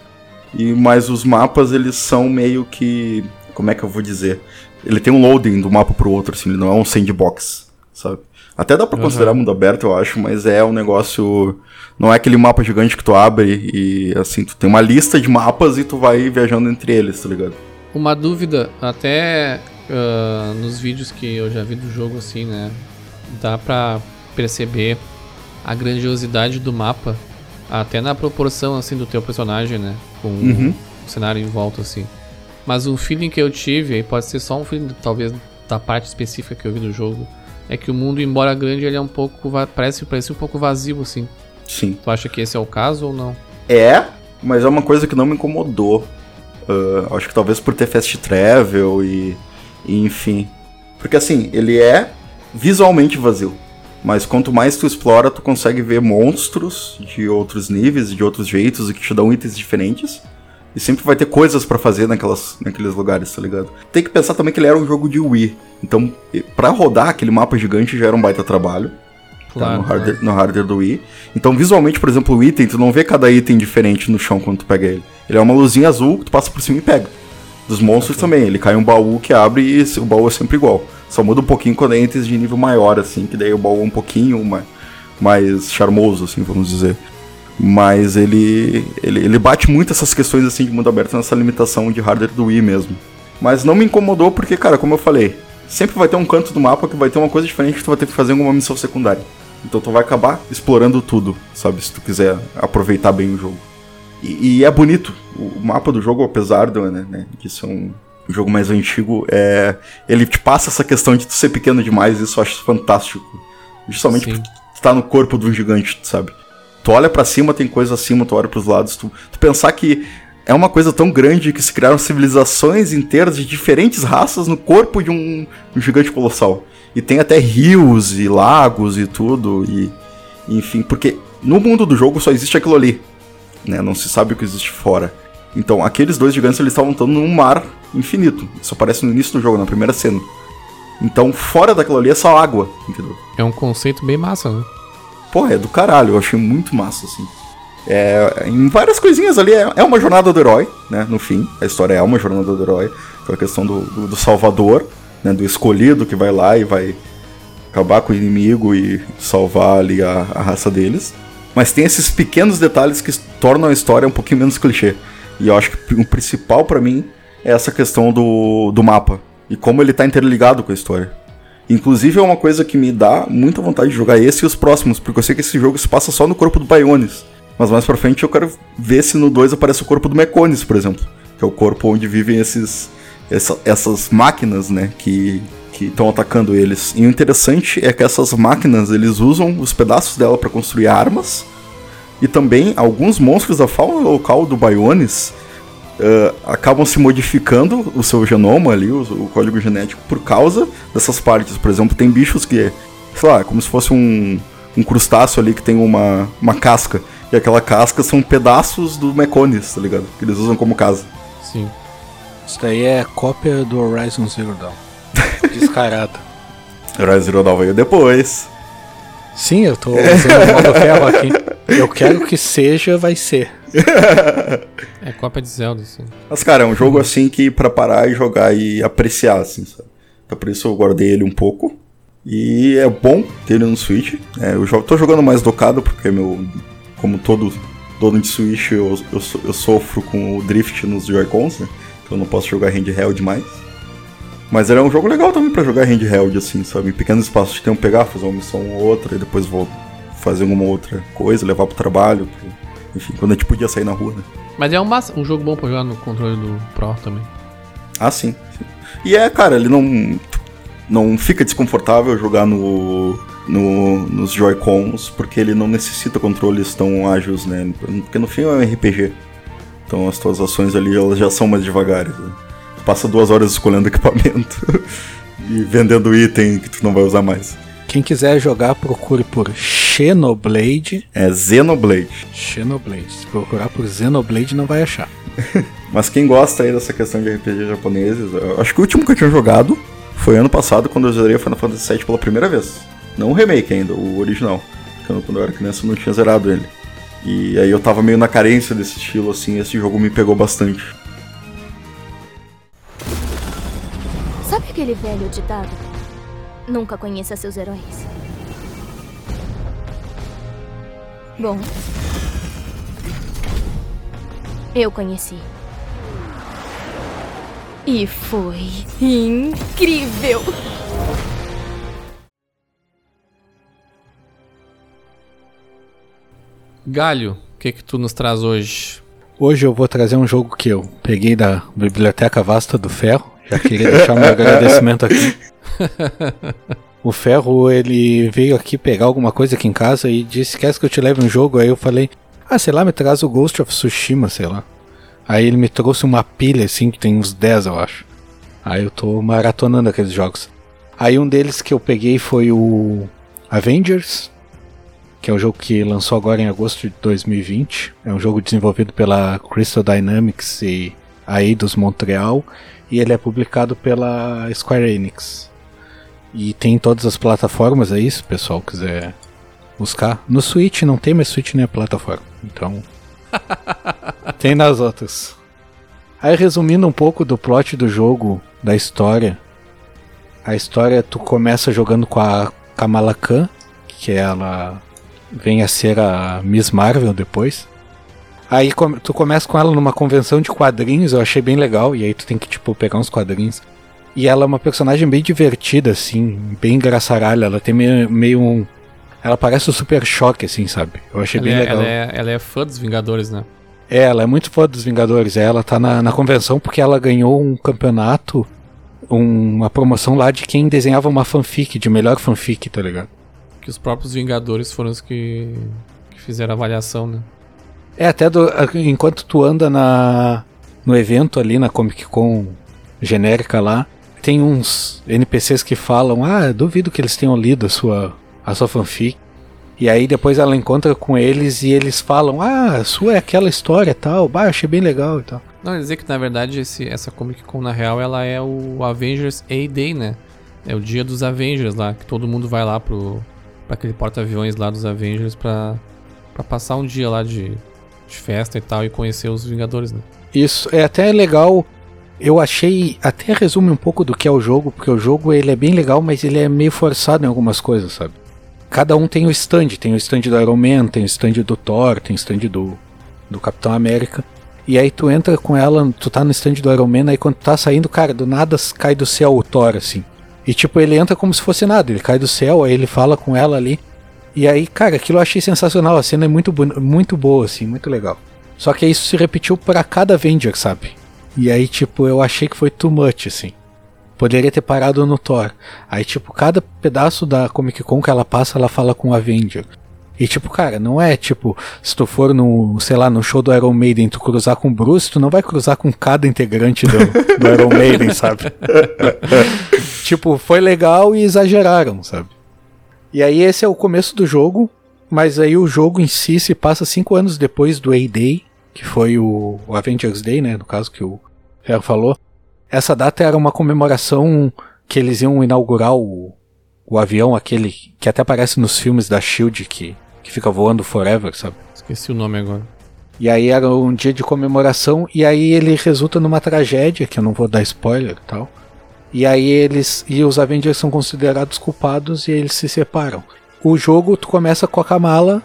E mas os mapas eles são meio que, como é que eu vou dizer? Ele tem um loading do mapa pro outro assim, ele não é um sandbox, sabe? Até dá para uhum. considerar mundo aberto, eu acho, mas é um negócio não é aquele mapa gigante que tu abre e assim, tu tem uma lista de mapas e tu vai viajando entre eles, tá ligado? Uma dúvida, até uh, nos vídeos que eu já vi do jogo, assim, né? Dá pra perceber a grandiosidade do mapa, até na proporção, assim, do teu personagem, né? Com uhum. o cenário em volta, assim. Mas o feeling que eu tive, aí pode ser só um feeling, talvez, da parte específica que eu vi do jogo, é que o mundo, embora grande, ele é um pouco. Parece, parece um pouco vazio, assim. Sim. Tu acha que esse é o caso ou não? É, mas é uma coisa que não me incomodou. Uh, acho que talvez por ter fast travel e enfim. Porque assim, ele é visualmente vazio. Mas quanto mais tu explora, tu consegue ver monstros de outros níveis, de outros jeitos, e que te dão itens diferentes. E sempre vai ter coisas para fazer naquelas, naqueles lugares, tá ligado? Tem que pensar também que ele era um jogo de Wii. Então, para rodar aquele mapa gigante já era um baita trabalho. Claro, tá, no, hardware, no hardware do Wii. Então, visualmente, por exemplo, o item, tu não vê cada item diferente no chão quando tu pega ele. Ele é uma luzinha azul que tu passa por cima e pega. Dos monstros também, ele cai um baú que abre e o baú é sempre igual. Só muda um pouquinho quando é itens de nível maior, assim, que daí o baú é um pouquinho mais, mais charmoso, assim, vamos dizer. Mas ele, ele, ele bate muito essas questões assim de mundo aberto nessa limitação de hardware do Wii mesmo. Mas não me incomodou porque, cara, como eu falei, sempre vai ter um canto do mapa que vai ter uma coisa diferente que tu vai ter que fazer alguma missão secundária. Então tu vai acabar explorando tudo, sabe? Se tu quiser aproveitar bem o jogo. E, e, é bonito. O mapa do jogo, apesar de, né, né, de ser um jogo mais antigo, é, ele te passa essa questão de tu ser pequeno demais, isso eu acho fantástico. Justamente Sim. porque tu tá no corpo de um gigante, sabe? Tu olha para cima, tem coisa acima, tu olha pros lados, tu, tu pensar que é uma coisa tão grande que se criaram civilizações inteiras de diferentes raças no corpo de um, um gigante colossal. E tem até rios e lagos e tudo, e enfim, porque no mundo do jogo só existe aquilo ali né? Não se sabe o que existe fora. Então, aqueles dois gigantes eles estavam lutando num mar infinito. Isso aparece no início do jogo, na primeira cena. Então, fora daquilo ali é só água, entendeu? É um conceito bem massa, né? Pô, é do caralho, eu achei muito massa, assim. É, em várias coisinhas ali, é, é, uma jornada do herói, né? No fim, a história é uma jornada do herói. Aquela questão do, do, do salvador, né? Do escolhido que vai lá e vai acabar com o inimigo e salvar ali a, a raça deles. Mas tem esses pequenos detalhes que tornam a história um pouquinho menos clichê. E eu acho que o principal para mim é essa questão do, do mapa e como ele tá interligado com a história. Inclusive é uma coisa que me dá muita vontade de jogar esse e os próximos, porque eu sei que esse jogo se passa só no corpo do Bionis. Mas mais pra frente eu quero ver se no 2 aparece o corpo do Meconis, por exemplo. Que é o corpo onde vivem esses, essa, essas máquinas, né? Que estão atacando eles. E o interessante é que essas máquinas eles usam os pedaços dela para construir armas. E também alguns monstros da fauna local do Bionis uh, acabam se modificando o seu genoma ali, o, o, código genético, por causa dessas partes. Por exemplo, tem bichos que, sei lá, como se fosse um, um crustáceo ali que tem uma, uma casca. E aquela casca são pedaços do Mecones, tá ligado? Que eles usam como casa. Sim. Isso daí é cópia do Horizon Zero Dawn. Descarada. Horizon Zero Dawn veio depois. Sim, eu tô usando o modo ferro aqui. Eu quero que seja, vai ser. É cópia de Zelda, assim. Mas, cara, é um jogo assim que pra parar e jogar e apreciar, assim, sabe? Então por isso eu guardei ele um pouco. E é bom ter ele no Switch. É, eu jo- tô jogando mais docado, porque meu. Como todo dono de Switch, eu, eu, eu sofro com o drift nos Joy-Cons, né? Então eu não posso jogar handheld mais. Mas é um jogo legal também pra jogar handheld, assim, sabe? Em pequenos espaços de tempo pegar, fazer uma missão ou outra, e depois vou fazer alguma outra coisa, levar pro trabalho. Enfim, quando a gente podia sair na rua, né? Mas é um, massa- um jogo bom pra jogar no controle do Pro também. Ah, sim, sim. E é, cara, ele não. Não fica desconfortável jogar no, no, nos Joy-Cons, porque ele não necessita controles tão ágeis, né? Porque no fim é um RPG. Então as tuas ações ali elas já são mais devagares. Né? Passa duas horas escolhendo equipamento [laughs] e vendendo item que tu não vai usar mais. Quem quiser jogar, procure por Xenoblade. É Xenoblade. Xenoblade. Se procurar por Xenoblade, não vai achar. [laughs] Mas quem gosta aí dessa questão de RPG japoneses, acho que o último que eu tinha jogado foi ano passado, quando eu zerei Final Fantasy VII pela primeira vez. Não o remake ainda, o original. Porque quando eu era criança eu não tinha zerado ele. E aí eu tava meio na carência desse estilo, assim, esse jogo me pegou bastante. Aquele velho ditado? Nunca conheça seus heróis. Bom. Eu conheci. E foi incrível! Galho, o que que tu nos traz hoje? Hoje eu vou trazer um jogo que eu peguei da Biblioteca Vasta do Ferro. Já queria deixar meu agradecimento aqui. [laughs] O Ferro, ele veio aqui pegar alguma coisa aqui em casa e disse: Quer que eu te leve um jogo? Aí eu falei: Ah, sei lá, me traz o Ghost of Tsushima, sei lá. Aí ele me trouxe uma pilha assim, que tem uns 10, eu acho. Aí eu tô maratonando aqueles jogos. Aí um deles que eu peguei foi o Avengers, que é um jogo que lançou agora em agosto de 2020. É um jogo desenvolvido pela Crystal Dynamics e a Eidos Montreal, e ele é publicado pela Square Enix. E tem em todas as plataformas, é isso, pessoal, quiser buscar. No Switch não tem, mas Switch não é plataforma. Então, [laughs] tem nas outras. Aí resumindo um pouco do plot do jogo, da história. A história tu começa jogando com a Kamala Khan, que ela vem a ser a Miss Marvel depois. Aí tu começa com ela numa convenção de quadrinhos, eu achei bem legal, e aí tu tem que, tipo, pegar uns quadrinhos. E ela é uma personagem bem divertida, assim, bem engraçaralha, ela tem meio, meio um... Ela parece o Super Choque, assim, sabe? Eu achei Ela bem é, legal. ela, é, ela é fã dos Vingadores, né? É, ela é muito fã dos Vingadores. Ela tá na, na convenção porque ela ganhou um campeonato, um- uma promoção lá de quem desenhava uma fanfic, de melhor fanfic, tá ligado? Que os próprios Vingadores foram os que, que fizeram a avaliação, né? É, até do- enquanto tu anda na, no evento ali, na Comic Con genérica lá, tem uns NPCs que falam, ah, duvido que eles tenham lido a sua, a sua fanfic. E aí depois ela encontra com eles e eles falam, ah, a sua é aquela história e tal, bah, achei bem legal e tal. Não, dizer que na verdade esse, essa Comic Con na real ela é o Avengers A-Day, né? É o dia dos Avengers lá, que todo mundo vai lá pro pra aquele porta-aviões lá dos Avengers pra, pra passar um dia lá de, de festa e tal e conhecer os Vingadores, né? Isso, é até legal. Eu achei, até resume um pouco do que é o jogo, porque o jogo ele é bem legal, mas ele é meio forçado em algumas coisas, sabe? Cada um tem o stand, tem o stand do Iron Man, tem o stand do Thor, tem o stand do, do Capitão América. E aí tu entra com ela, tu tá no stand do Iron Man, aí quando tu tá saindo, cara, do nada cai do céu o Thor, assim. E tipo, ele entra como se fosse nada, ele cai do céu, aí ele fala com ela ali. E aí, cara, aquilo eu achei sensacional, a cena é muito, muito boa, assim, muito legal. Só que isso se repetiu pra cada Avenger, sabe? E aí, tipo, eu achei que foi too much, assim. Poderia ter parado no Thor. Aí, tipo, cada pedaço da Comic Con que ela passa, ela fala com o Avenger. E, tipo, cara, não é tipo, se tu for no, sei lá, no show do Iron Maiden, tu cruzar com o Bruce, tu não vai cruzar com cada integrante do, do Iron Maiden, sabe? [laughs] tipo, foi legal e exageraram, sabe? E aí esse é o começo do jogo. Mas aí o jogo em si se passa cinco anos depois do A-Day, que foi o, o Avengers Day, né? No caso que o Ferro falou. Essa data era uma comemoração que eles iam inaugurar o, o avião, aquele que até aparece nos filmes da Shield, que, que fica voando forever, sabe? Esqueci o nome agora. E aí era um dia de comemoração, e aí ele resulta numa tragédia, que eu não vou dar spoiler e tal. E aí eles. E os Avengers são considerados culpados e eles se separam. O jogo tu começa com a Kamala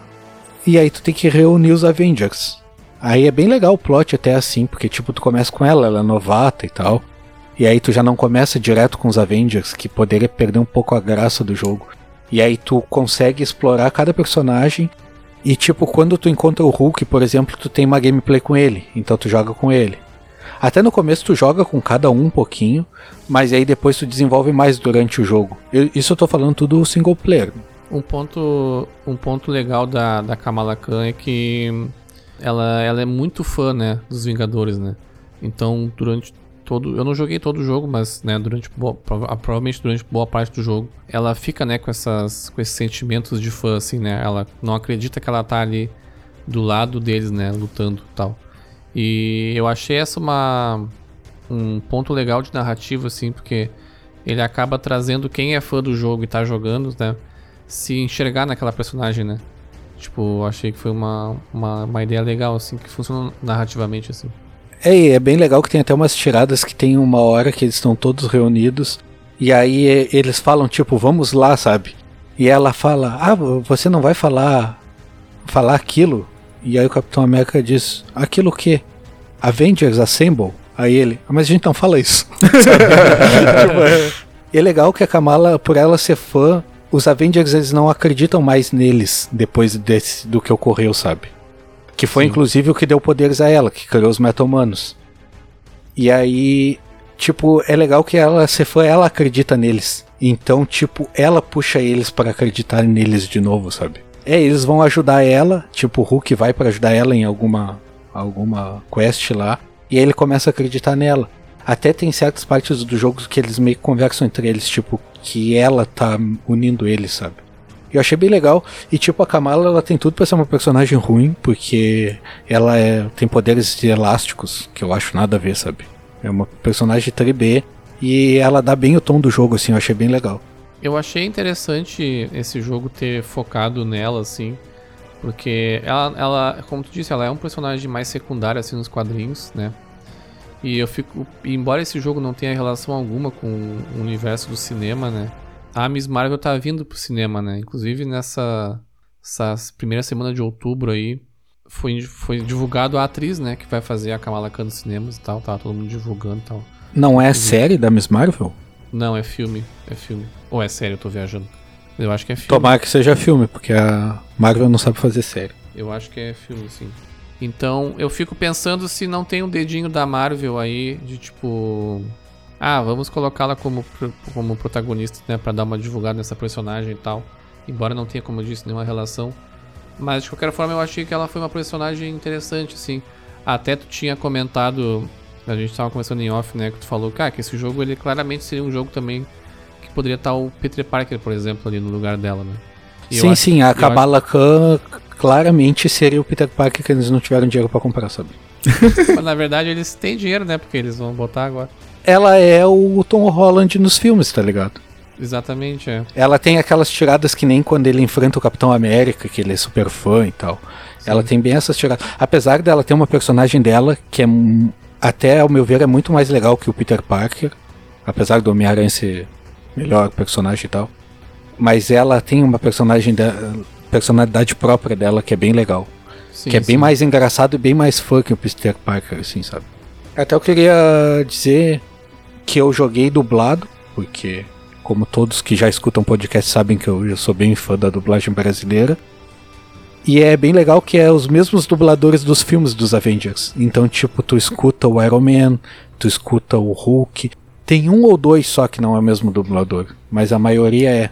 e aí tu tem que reunir os Avengers. Aí é bem legal o plot até assim, porque tipo, tu começa com ela, ela é novata e tal. E aí tu já não começa direto com os Avengers, que poderia perder um pouco a graça do jogo. E aí tu consegue explorar cada personagem. E tipo, quando tu encontra o Hulk, por exemplo, tu tem uma gameplay com ele, então tu joga com ele. Até no começo tu joga com cada um um pouquinho, mas aí depois tu desenvolve mais durante o jogo. Eu- isso eu tô falando tudo single player. Um ponto, um ponto legal da, da Kamala Khan é que ela, ela é muito fã, né, dos Vingadores, né? Então, durante todo... Eu não joguei todo o jogo, mas, né, durante... boa- prova- provavelmente durante boa parte do jogo, ela fica, né, com, essas, com esses sentimentos de fã, assim, né? Ela não acredita que ela tá ali do lado deles, né, lutando tal. E eu achei essa uma... Um ponto legal de narrativa, assim, porque ele acaba trazendo quem é fã do jogo e tá jogando, né? se enxergar naquela personagem, né? Tipo, achei que foi uma, uma, uma ideia legal, assim, que funciona narrativamente, assim. É, é bem legal que tem até umas tiradas que tem uma hora que eles estão todos reunidos. E aí eles falam, tipo, vamos lá, sabe? E ela fala, ah, você não vai falar falar aquilo? E aí o Capitão América diz, aquilo o quê? Avengers Assemble? Aí ele, ah, mas a gente não fala isso. [laughs] Tipo, é. E é legal que a Kamala, por ela ser fã, os Avengers eles não acreditam mais neles depois desse, do que ocorreu, sabe? Que foi Sim. inclusive o que deu poderes a ela, que criou os Meta-Humanos. E aí, tipo, é legal que ela ser fã, ela acredita neles. Então, tipo, ela puxa eles para acreditar neles de novo, sabe? É, eles vão ajudar ela, tipo, o Hulk vai para ajudar ela em alguma alguma quest lá, e aí ele começa a acreditar nela. Até tem certas partes do jogo que eles meio que conversam entre eles, tipo, que ela tá unindo eles, sabe? Eu achei bem legal. E tipo, a Kamala ela tem tudo pra ser uma personagem ruim, porque ela é, tem poderes elásticos, que eu acho nada a ver, sabe? É uma personagem 3B e ela dá bem o tom do jogo, assim, eu achei bem legal. Eu achei interessante esse jogo ter focado nela, assim, porque ela, ela, como tu disse, ela é um personagem mais secundário, assim, nos quadrinhos, né? E eu fico. Embora esse jogo não tenha relação alguma com o universo do cinema, né? A Miss Marvel tá vindo pro cinema, né? Inclusive nessa essa primeira semana de outubro aí. Foi, foi divulgado a atriz, né? Que vai fazer a Kamala Khan nos cinemas e tal. Tá todo mundo divulgando e tal. Não é série da Miss Marvel? Não, é filme. É filme. Ou é sério, eu tô viajando. Eu acho que é filme. Tomara que seja filme, porque a Marvel não sabe fazer série. Eu acho que é filme, sim. Então eu fico pensando se não tem um dedinho da Marvel aí de tipo. Ah, vamos colocá-la como, como protagonista, né? Pra dar uma divulgada nessa personagem e tal. Embora não tenha, como eu disse, nenhuma relação. Mas de qualquer forma eu achei que ela foi uma personagem interessante, assim. Até tu tinha comentado. A gente tava conversando em off, né? Que tu falou, cara, que esse jogo ele claramente seria um jogo também poderia estar o Peter Parker, por exemplo, ali no lugar dela, né? E sim, acho- sim, eu a acho- Kamala Khan claramente seria o Peter Parker que eles não tiveram dinheiro pra comprar, sabe? [laughs] Mas na verdade eles têm dinheiro, né? Porque eles vão botar agora. Ela é o Tom Holland nos filmes, tá ligado? Exatamente, é. Ela tem aquelas tiradas que nem quando ele enfrenta o Capitão América, que ele é super fã e tal. Ela tem bem essas tiradas. Apesar dela ter uma personagem dela que é, até ao meu ver, é muito mais legal que o Peter Parker. Apesar do Homem-Aranha ser melhor personagem e tal. Mas ela tem uma personagem da, personalidade própria dela que é bem legal. Sim, que é bem sim. mais engraçado e bem mais fã que o Peter Parker, assim, sabe? Até eu queria dizer que eu joguei dublado, porque, como todos que já escutam podcast sabem que eu, eu sou bem fã da dublagem brasileira. E é bem legal que é os mesmos dubladores dos filmes dos Avengers. Então, tipo, tu escuta o Iron Man, tu escuta o Hulk. Tem um ou dois só que não é o mesmo dublador, mas a maioria é.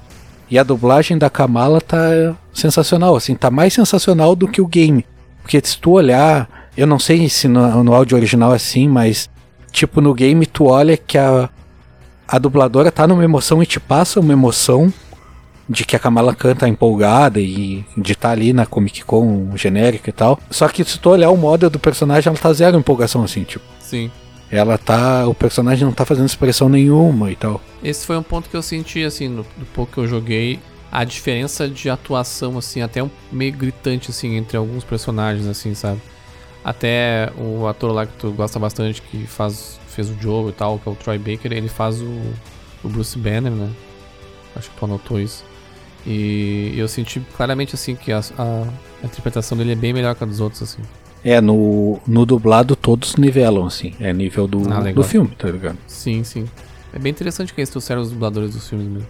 E a dublagem da Kamala tá sensacional, assim, tá mais sensacional do que o game. Porque se tu olhar, eu não sei se no, no áudio original é assim, mas tipo no game tu olha que a, a dubladora tá numa emoção e te passa uma emoção de que a Kamala Khan tá empolgada e de estar tá ali na Comic Con genérica e tal. Só que se tu olhar o model do personagem, ela tá zero empolgação, assim, tipo. Sim. Ela tá. O personagem não tá fazendo expressão nenhuma e tal. Esse foi um ponto que eu senti, assim, no, no pouco que eu joguei. A diferença de atuação, assim, até um, meio gritante, assim, entre alguns personagens, assim, sabe? Até o ator lá que tu gosta bastante, que faz, fez o Joe e tal, que é o Troy Baker, ele faz o, o Bruce Banner, né? Acho que tu anotou isso. E eu senti claramente assim que a, a, a, interpretação dele é bem melhor que a dos outros, assim. É, no, no dublado todos nivelam, assim. É nível do, ah, do filme, tá ligado? Sim, sim. É bem interessante que eles trouxeram os dubladores dos filmes mesmo.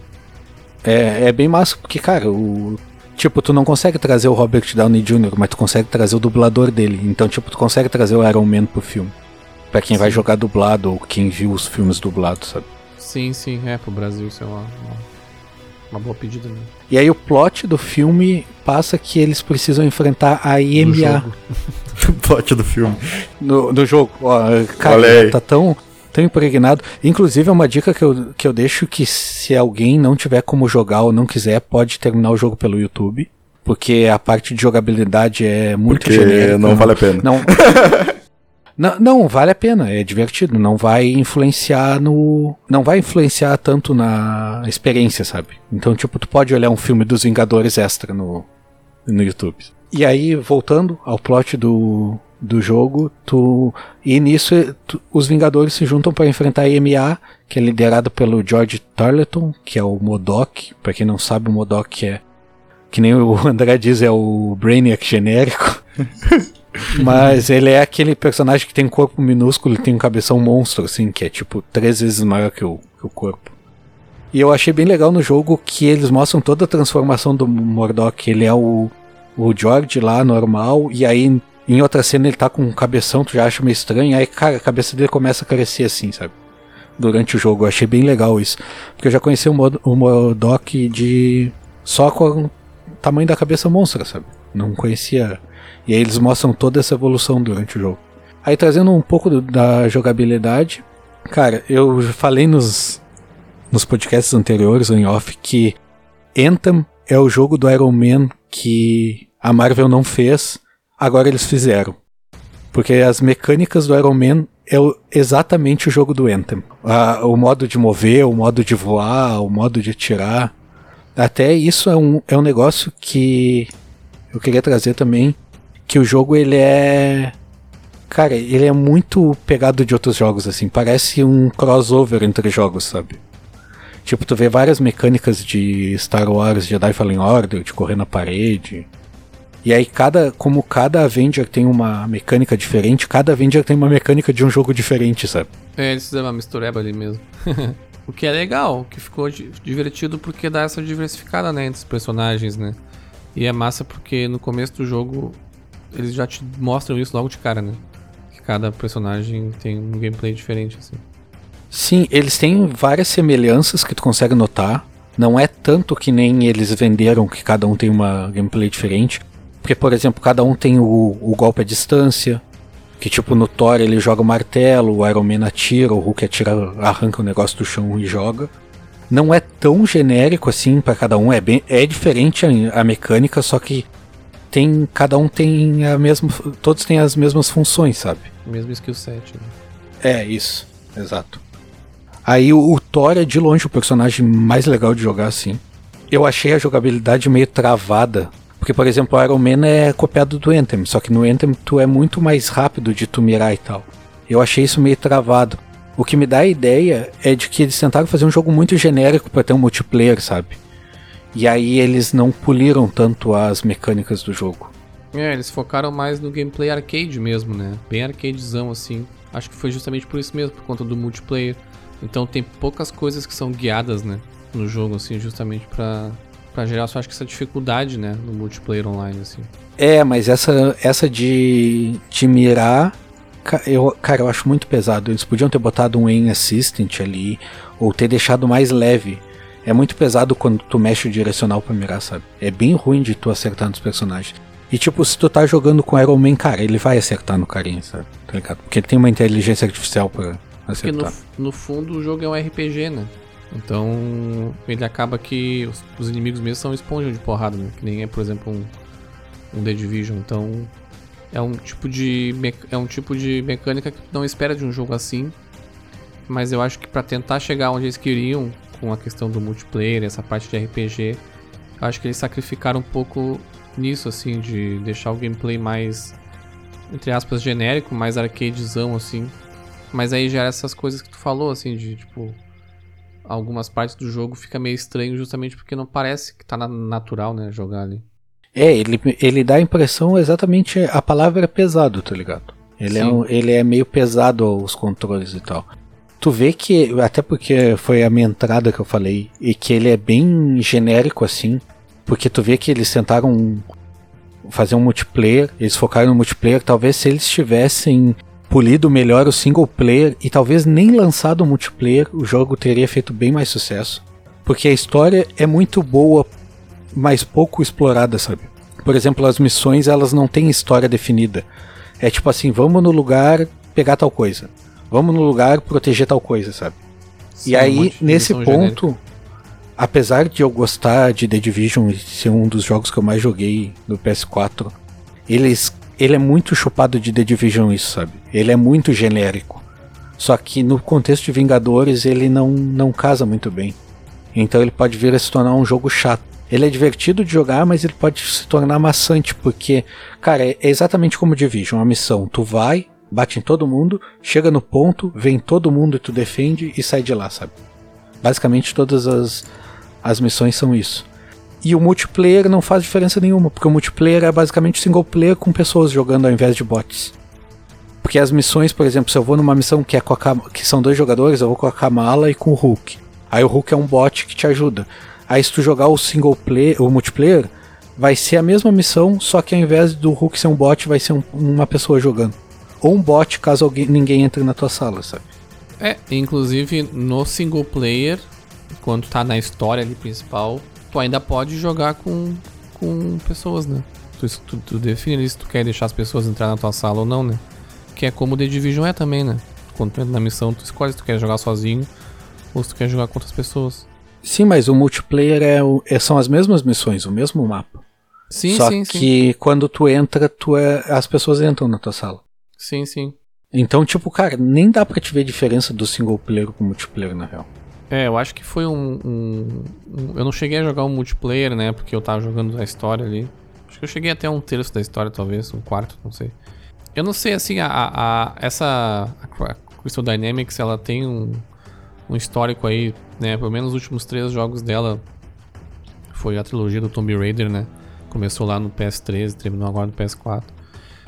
É, é bem massa, porque, cara, o. Tipo, tu não consegue trazer o Robert Downey Jr., mas tu consegue trazer o dublador dele. Então, tipo, tu consegue trazer o Iron Man pro filme. Pra quem sim. vai jogar dublado ou quem viu os filmes dublados, sabe? Sim, sim, é, pro Brasil isso é uma, boa pedida mesmo. E aí o plot do filme passa que eles precisam enfrentar a IMA. [laughs] o plot do filme. No, do jogo. Ó, cara, tá tão, tão impregnado. Inclusive é uma dica que eu, que eu deixo que se alguém não tiver como jogar ou não quiser, pode terminar o jogo pelo YouTube. Porque a parte de jogabilidade é muito porque genérica. não vale a pena. Não, [laughs] Não, não, vale a pena, é divertido, não vai influenciar no. Não vai influenciar tanto na experiência, sabe? Então, tipo, tu pode olhar um filme dos Vingadores extra no, no YouTube. E aí, voltando ao plot do, do jogo, tu. E nisso tu, os Vingadores se juntam para enfrentar a EMA, que é liderado pelo George Tarleton, que é o Modok. Para quem não sabe, o Modok é. Que nem o [laughs] André diz, é o Brainiac genérico. [laughs] [laughs] Mas ele é aquele personagem que tem corpo minúsculo e tem um cabeção monstro, assim, que é tipo três vezes maior que o, que o corpo. E eu achei bem legal no jogo que eles mostram toda a transformação do Mordok. Ele é o, o George lá, normal, e aí em outra cena ele tá com um cabeção, tu já acha meio estranho, aí cara, a cabeça dele começa a crescer assim, sabe? Durante o jogo. Eu achei bem legal isso. Porque eu já conheci o, Mod o Mordok de. só com o tamanho da cabeça monstra, sabe? Não conhecia e aí eles mostram toda essa evolução durante o jogo. Aí trazendo um pouco do, da jogabilidade, cara, eu falei nos, nos podcasts anteriores, em off, que Anthem é o jogo do Iron Man que a Marvel não fez, agora eles fizeram. Porque as mecânicas do Iron Man é exatamente o jogo do Anthem. A, o modo de mover, o modo de voar, o modo de atirar. Até isso é um, é um negócio que eu queria trazer também que o jogo ele é cara, ele é muito pegado de outros jogos assim, parece um crossover entre jogos, sabe? Tipo, tu vê várias mecânicas de Star Wars Jedi Fallen Order, de correr na parede. E aí cada, como cada Avenger tem uma mecânica diferente, cada Avenger tem uma mecânica de um jogo diferente, sabe? É, eles fizeram uma mistureba ali mesmo. [laughs] o que é legal, que ficou divertido porque dá essa diversificada, né, entre os personagens, né? E é massa porque no começo do jogo eles já te mostram isso logo de cara, né? Que cada personagem tem um gameplay diferente, assim. Sim, eles têm várias semelhanças que tu consegue notar. Não é tanto que nem eles venderam que cada um tem uma gameplay diferente. Porque, por exemplo, cada um tem o, o golpe à distância. Que tipo, no Thor ele joga o martelo, o Iron Man atira, o Hulk atira, arranca o negócio do chão e joga. Não é tão genérico assim para cada um, é bem é diferente a, a mecânica, só que tem cada um tem a mesma todos têm as mesmas funções, sabe? Mesmo skill set. Né? É, isso. Exato. Aí o, o, Thor é de longe o personagem mais legal de jogar assim. Eu achei a jogabilidade meio travada, porque por exemplo, o Iron Man é copiado do Anthem, só que no Anthem tu é muito mais rápido de tu mirar e tal. Eu achei isso meio travado. O que me dá a ideia é de que eles tentaram fazer um jogo muito genérico para ter um multiplayer, sabe? E aí eles não poliram tanto as mecânicas do jogo. É, eles focaram mais no gameplay arcade mesmo, né? Bem arcadezão assim. Acho que foi justamente por isso mesmo, por conta do multiplayer. Então tem poucas coisas que são guiadas, né? No jogo, assim, justamente pra, pra gerar, só acho que essa dificuldade, né? No multiplayer online, assim. É, mas essa, essa de, de mirar, eu, cara, eu acho muito pesado. Eles podiam ter botado um aim assistant ali, ou ter deixado mais leve é muito pesado quando tu mexe o direcional pra mirar, sabe? É bem ruim de tu acertar nos personagens. E tipo, se tu tá jogando com Iron Man, cara, ele vai acertar no carinha, sabe? Tá ligado? Porque ele tem uma inteligência artificial pra acertar. Porque no, no fundo o jogo é um RPG, né? Então ele acaba que os, os inimigos mesmo são esponja de porrada, né? Que nem é, por exemplo, um, um The Division. Então é um tipo de é um tipo de mecânica que tu não espera de um jogo assim. Mas eu acho que para tentar chegar onde eles queriam com a questão do multiplayer, essa parte de RPG, acho que eles sacrificaram um pouco nisso assim de deixar o gameplay mais entre aspas genérico, mais arcadezão assim. Mas aí gera essas coisas que tu falou assim de tipo algumas partes do jogo fica meio estranho justamente porque não parece que tá natural, né, jogar ali. É, ele, ele dá a impressão exatamente a palavra pesado, tá ligado? Ele é, um, ele é meio pesado os controles e tal. Tu vê que, até porque foi a minha entrada que eu falei, e que ele é bem genérico assim, porque tu vê que eles tentaram fazer um multiplayer, eles focaram no multiplayer, talvez se eles tivessem polido melhor o single player e talvez nem lançado o multiplayer, o jogo teria feito bem mais sucesso. Porque a história é muito boa, mas pouco explorada, sabe? Por exemplo, as missões elas não têm história definida. É tipo assim, vamos no lugar pegar tal coisa. Vamos no lugar proteger tal coisa, sabe? Sim, e aí, um nesse ponto, genérica. apesar de eu gostar de The Division e ser um dos jogos que eu mais joguei no PS4, eles ele é muito chupado de The Division isso, sabe? Ele é muito genérico. Só que no contexto de Vingadores ele não, não casa muito bem. Então ele pode vir a se tornar um jogo chato. Ele é divertido de jogar, mas ele pode se tornar maçante, porque, cara, é exatamente como Division, uma missão. Tu vai, bate em todo mundo, chega no ponto, vem todo mundo e tu defende e sai de lá, sabe? Basicamente todas as, as missões são isso. E o multiplayer não faz diferença nenhuma, porque o multiplayer é basicamente single player com pessoas jogando ao invés de bots. Porque as missões, por exemplo, se eu vou numa missão que, é com a, que são dois jogadores, eu vou com a Kamala e com o Hulk. Aí o Hulk é um bot que te ajuda. Aí se tu jogar o single player, o multiplayer, vai ser a mesma missão, só que ao invés do Hulk ser um bot, vai ser um, uma pessoa jogando. Ou um bot caso alguém, ninguém entre na tua sala, sabe? É, inclusive no single player, quando tá na história ali principal, tu ainda pode jogar com, com pessoas, né? Tu, tu, tu define se tu quer deixar as pessoas entrar na tua sala ou não, né? Que é como o The Division é também, né? Quando tu entra na missão, tu escolhe se tu quer jogar sozinho ou se tu quer jogar com outras pessoas. Sim, mas o multiplayer é, o, é são as mesmas missões, o mesmo mapa. Sim, Só sim, que sim. quando tu entra, tu é, as pessoas entram na tua sala. Sim, sim. Então, tipo, cara, nem dá pra te ver diferença do single player com multiplayer, na real. É, eu acho que foi um, um, um, Eu não cheguei a jogar o um multiplayer, né? Porque eu tava jogando a história ali. Acho que eu cheguei até um terço da história, talvez, um quarto, não sei. Eu não sei, assim, a, a essa. A Crystal Dynamics, ela tem um, um histórico aí, né? Pelo menos os últimos três jogos dela foi a trilogia do Tomb Raider, né? Começou lá no PS3 terminou agora no PS4.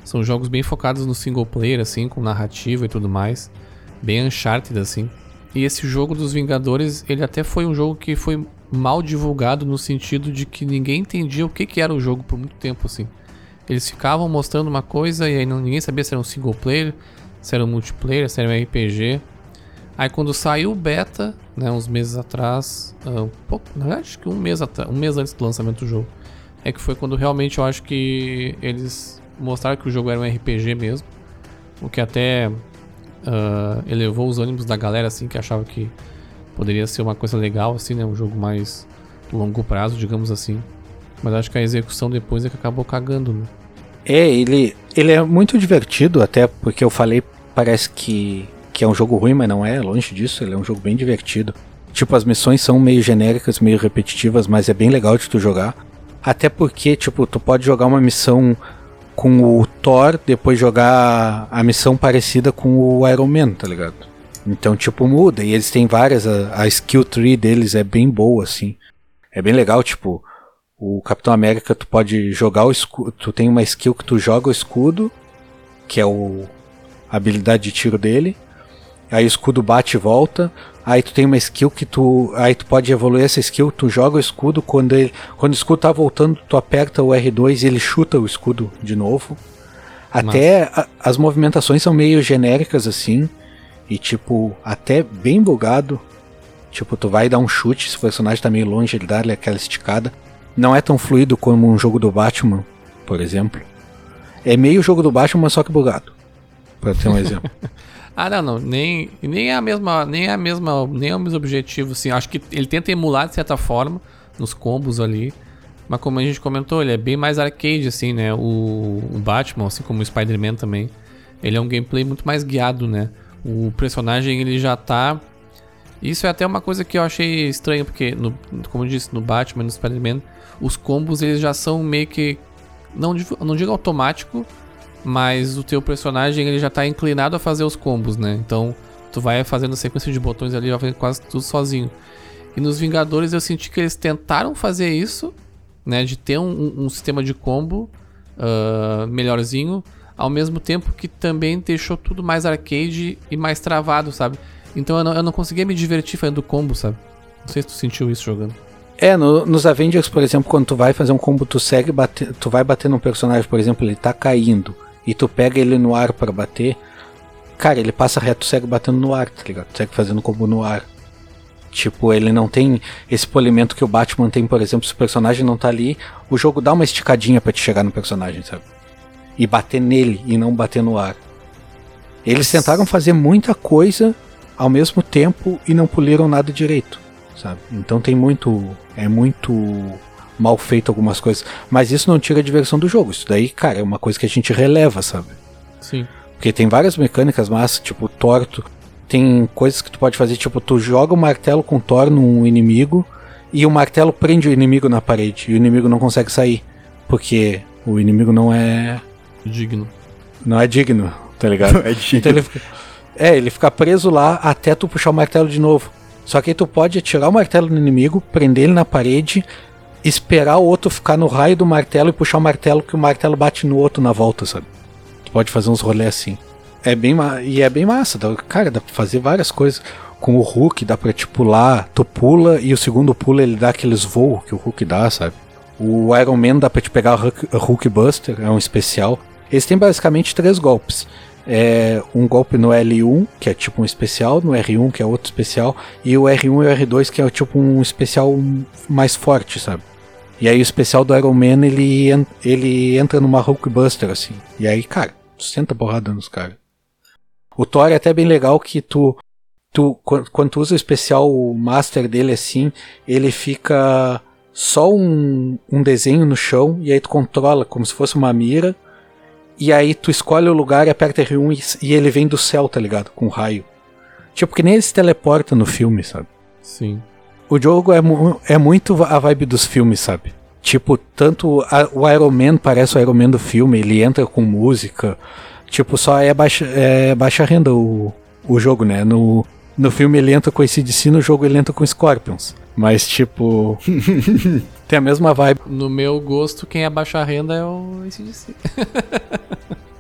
São jogos bem focados no single player, assim, com narrativa e tudo mais. Bem Uncharted, assim. E esse jogo dos Vingadores, ele até foi um jogo que foi mal divulgado no sentido de que ninguém entendia o que, que era o jogo por muito tempo, assim. Eles ficavam mostrando uma coisa e aí não, ninguém sabia se era um single player, se era um multiplayer, se era um RPG. Aí quando saiu o beta, né, uns meses atrás, uh, um pouco, na verdade acho que um mês, um mês antes do lançamento do jogo, é que foi quando realmente eu acho que eles mostraram que o jogo era um RPG mesmo, o que até uh, elevou os ânimos da galera, assim, que achava que poderia ser uma coisa legal, assim, né? Um jogo mais longo prazo, digamos assim. Mas acho que a execução depois é que acabou cagando, né? É, ele, ele é muito divertido, até porque eu falei, parece que, que é um jogo ruim, mas não é, longe disso, ele é um jogo bem divertido. Tipo, as missões são meio genéricas, meio repetitivas, mas é bem legal de tu jogar. Até porque, tipo, tu pode jogar uma missão com o Thor, depois jogar a missão parecida com o Iron Man, tá ligado? Então, tipo, muda. E eles têm várias. A, a skill tree deles é bem boa, assim. É bem legal, tipo. O Capitão América, tu pode jogar o escudo. Tu tem uma skill que tu joga o escudo, que é o, a habilidade de tiro dele. Aí o escudo bate e volta. Aí tu tem uma skill que tu. Aí tu pode evoluir essa skill, tu joga o escudo, quando ele. Quando o escudo tá voltando, tu aperta o R2 e ele chuta o escudo de novo. Até a, as movimentações são meio genéricas assim. E tipo, até bem bugado. Tipo, tu vai dar um chute, se o personagem tá meio longe, ele dá aquela esticada. Não é tão fluido como um jogo do Batman, por exemplo. É meio jogo do Batman, só que bugado. Pra ter um [laughs] exemplo. Ah, não, não. Nem, nem é a mesma. Nem é a mesma. Nem é o mesmo objetivo, assim. Acho que ele tenta emular de certa forma nos combos ali. Mas como a gente comentou, ele é bem mais arcade, assim, né? O, o Batman, assim como o Spider-Man também. Ele é um gameplay muito mais guiado, né? O personagem ele já tá. Isso é até uma coisa que eu achei estranha, porque, no, como eu disse, no Batman no Spider-Man, os combos eles já são meio que. Não, não digo automático, mas o teu personagem ele já tá inclinado a fazer os combos, né? Então tu vai fazendo sequência de botões ali, vai fazendo quase tudo sozinho. E nos Vingadores eu senti que eles tentaram fazer isso, né? De ter um, um- sistema de combo ah, melhorzinho, ao mesmo tempo que também deixou tudo mais arcade e mais travado, sabe? Então eu não, eu não conseguia me divertir fazendo combo, sabe? Não sei se tu sentiu isso jogando. É, no- nos Avengers, por exemplo, quando tu vai fazer um combo, tu segue bate, tu vai bater num personagem, por exemplo, ele tá caindo e tu pega ele no ar pra bater, cara, ele passa reto, segue batendo no ar, tá ligado? Segue fazendo combo no ar. Tipo, ele não tem esse polimento que o Batman tem, por exemplo, se o personagem não tá ali, o jogo dá uma esticadinha pra te chegar no personagem, sabe? E bater nele e não bater no ar. Eles tentaram fazer muita coisa ao mesmo tempo e não poliram nada direito, sabe? Então tem muito. É muito mal feito algumas coisas. Mas isso não tira a diversão do jogo. Isso daí, cara, é uma coisa que a gente releva, sabe? Sim. Porque tem várias mecânicas massas, tipo torto. Tem coisas que tu pode fazer, tipo, tu joga o martelo com Thor num inimigo e o martelo prende o inimigo na parede e o inimigo não consegue sair. Porque o inimigo não é. Digno. não é digno, tá ligado? [laughs] É digno. Então ele fica, é, ele fica preso lá até tu puxar o martelo de novo. Só que aí tu pode atirar o martelo no inimigo, prender ele na parede, esperar o outro ficar no raio do martelo e puxar o martelo que o martelo bate no outro na volta, sabe? Tu pode fazer uns rolês assim. É bem e é bem massa, dá- cara, dá pra fazer várias coisas. Com o Hulk dá pra te pular, tu pula e o segundo pula ele dá aqueles voos que o Hulk dá, sabe? O Iron Man dá pra te pegar Hulk, Hulk Buster, é um especial. Eles têm basicamente três golpes. É um golpe no L1, que é tipo um especial, no R1, que é outro especial, e o R1 e o R2, que é tipo um especial mais forte, sabe? E aí o especial do Iron Man, ele, ele entra numa Hulk Buster, assim. E aí, cara, tu senta porrada nos caras. O Thor é até bem legal que tu, tu quan- quando tu usa o especial master dele assim, ele fica só um, um desenho no chão e aí tu controla como se fosse uma mira. E aí tu escolhe o lugar aperta R1 e, e ele vem do céu, tá ligado? Com raio. Tipo que nem ele se teleporta no filme, sabe? Sim. O jogo é, mu- é muito a vibe dos filmes, sabe? Tipo, tanto a- o Iron Man parece o Iron Man do filme, ele entra com música. Tipo, só é baixa, é baixa renda o, o jogo, né? No, no filme ele entra com esse DC, no jogo ele entra com Scorpions. Mas, tipo. [laughs] tem a mesma vibe. No meu gosto, quem abaixa a renda é o ACDC. [laughs]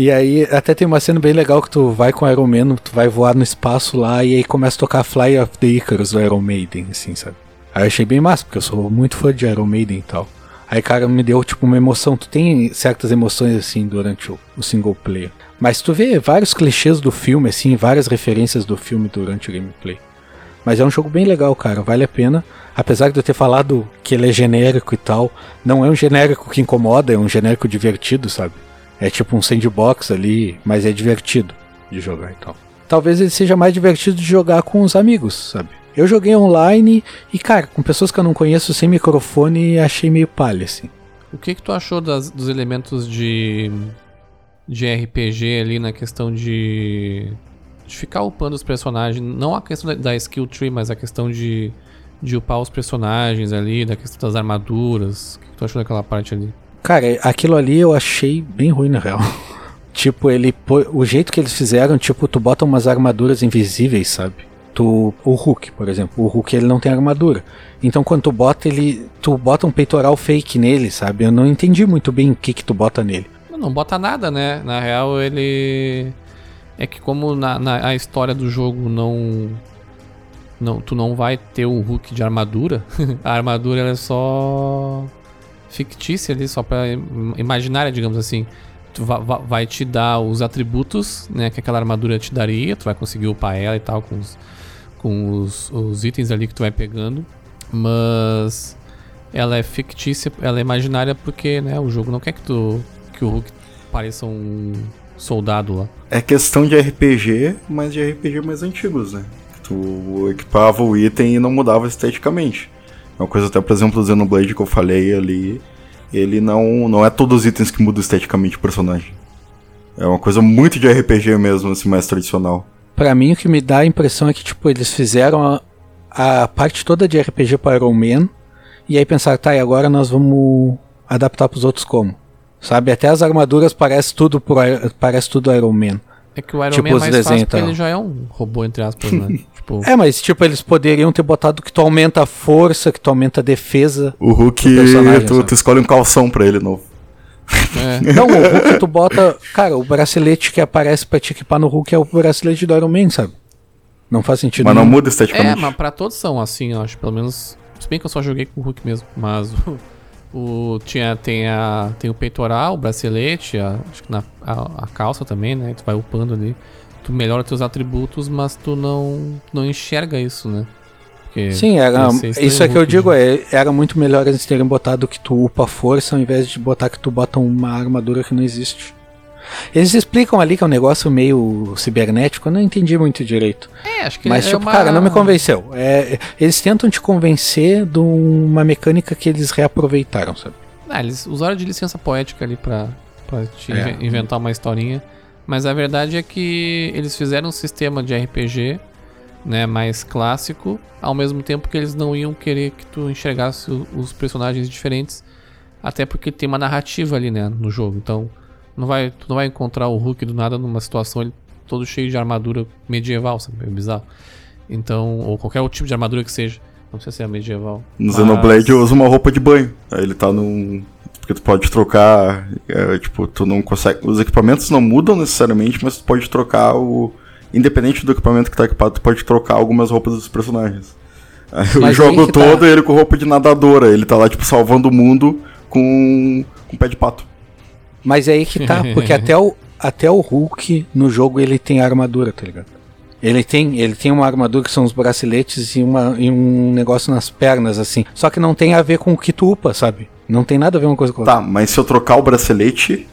E aí, até tem uma cena bem legal que tu vai com o Iron Man, tu vai voar no espaço lá e aí começa a tocar Fly of the Icarus do Iron Maiden, assim, sabe? Aí eu achei bem massa, porque eu sou muito fã de Iron Maiden e tal. Aí, cara, me deu, tipo, uma emoção. Tu tem certas emoções, assim, durante o, o single player. Mas tu vê vários clichês do filme, assim, várias referências do filme durante o gameplay. Mas é um jogo bem legal, cara, vale a pena. Apesar de eu ter falado que ele é genérico e tal, não é um genérico que incomoda, é um genérico divertido, sabe? É tipo um sandbox ali, mas é divertido de jogar e tal. Talvez ele seja mais divertido de jogar com os amigos, sabe? Eu joguei online e, cara, com pessoas que eu não conheço sem microfone, achei meio palha, assim. O que que tu achou das- dos elementos de de RPG ali na questão de de ficar upando os personagens, não a questão da, da skill tree, mas a questão de de upar os personagens ali, da questão das armaduras. O que, que tu achou daquela parte ali? Cara, aquilo ali eu achei bem ruim, na real. [laughs] tipo, ele. O jeito que eles fizeram, tipo, tu bota umas armaduras invisíveis, sabe? Tu, o Hulk, por exemplo. O Hulk ele não tem armadura. Então quando tu bota ele. Tu bota um peitoral fake nele, sabe? Eu não entendi muito bem o que que tu bota nele. Não, bota nada, né? Na real, ele. É que como na, na a história do jogo não. não tu não vai ter o Hulk de armadura, [laughs] a armadura é só. Fictícia ali, só im- imaginária, digamos assim. Tu va- va- vai te dar os atributos, né, que aquela armadura te daria, tu vai conseguir upar ela e tal, com os, com os, os itens ali que tu vai pegando. Mas ela é fictícia, ela é imaginária porque, né, o jogo não quer que tu que o Hulk pareça um soldado lá. É questão de RPG, mas de RPG mais antigos, né? Tu equipava o item e não mudava esteticamente. Uma coisa até, por exemplo, o Xenoblade que eu falei ali, ele não, não é todos os itens que mudam esteticamente o personagem. É uma coisa muito de RPG mesmo, assim, mais tradicional. Pra mim, o que me dá a impressão é que, tipo, eles fizeram a, a parte toda de RPG para Iron Man, e aí pensaram, tá, e agora nós vamos adaptar pros outros como? Sabe, até as armaduras parece tudo, pro, parece tudo Iron Man. É que o Iron Tipo, Man é mais fácil e tal. ele já é um robô, entre aspas, né? [laughs] tipo, É, mas tipo, eles poderiam ter botado que tu aumenta a força, que tu aumenta a defesa. O Hulk, tu, tu escolhe um calção pra ele novo. é, Não, o Hulk tu bota. Cara, o bracelete que aparece pra te equipar no Hulk é o bracelete do Iron Man, sabe? Não faz sentido. Mas não nenhum. muda É, esteticamente. mas pra todos são assim, eu acho. Pelo menos. Se bem que eu só joguei com o Hulk mesmo. Mas o. tinha, tem, a, tem o peitoral, o bracelete, a, acho que na, a, a calça também, né? Tu vai upando ali. Tu melhora teus atributos, mas tu não, não enxerga isso, né? Porque Sim, era, ia ser estranho isso é que eu digo, é, era muito melhor eles terem botado que tu upa força ao invés de botar que tu bota uma armadura que não existe. Eles explicam ali que é um negócio meio cibernético, eu não entendi muito direito. É, acho que Mas, é tipo, uma... cara, não me convenceu. É, eles tentam te convencer de uma mecânica que eles reaproveitaram, sabe? Ah, eles usaram de licença poética ali pra, pra te É. inven- inventar uma historinha. Mas a verdade é que eles fizeram um sistema de RPG né, mais clássico, ao mesmo tempo que eles não iam querer que tu enxergasse os personagens diferentes, até porque tem uma narrativa ali, né, no jogo. Então, não vai, tu não vai encontrar o Hulk do nada numa situação ele todo cheio de armadura medieval, sabe? É bizarro. Então, ou qualquer outro tipo de armadura que seja. Não sei se é medieval. No mas- Xenoblade usa uma roupa de banho. Aí ele tá num. Porque tu pode trocar. é, tipo, tu não consegue. Os equipamentos não mudam necessariamente, mas tu pode trocar o. Independente do equipamento que tá equipado, tu pode trocar algumas roupas dos personagens. Aí o Mas jogo aí que tá. todo ele com roupa de nadadora. Ele tá lá, tipo, salvando o mundo com. com pé de pato. Mas é aí que tá, porque até o, [laughs] até o Hulk no jogo ele tem armadura, tá ligado? Ele tem, ele tem uma armadura que são os braceletes e, uma, e um negócio nas pernas, assim. Só que não tem a ver com o que tu upa, sabe? Não tem nada a ver uma coisa com a outra. Tá, mas se eu trocar o bracelete,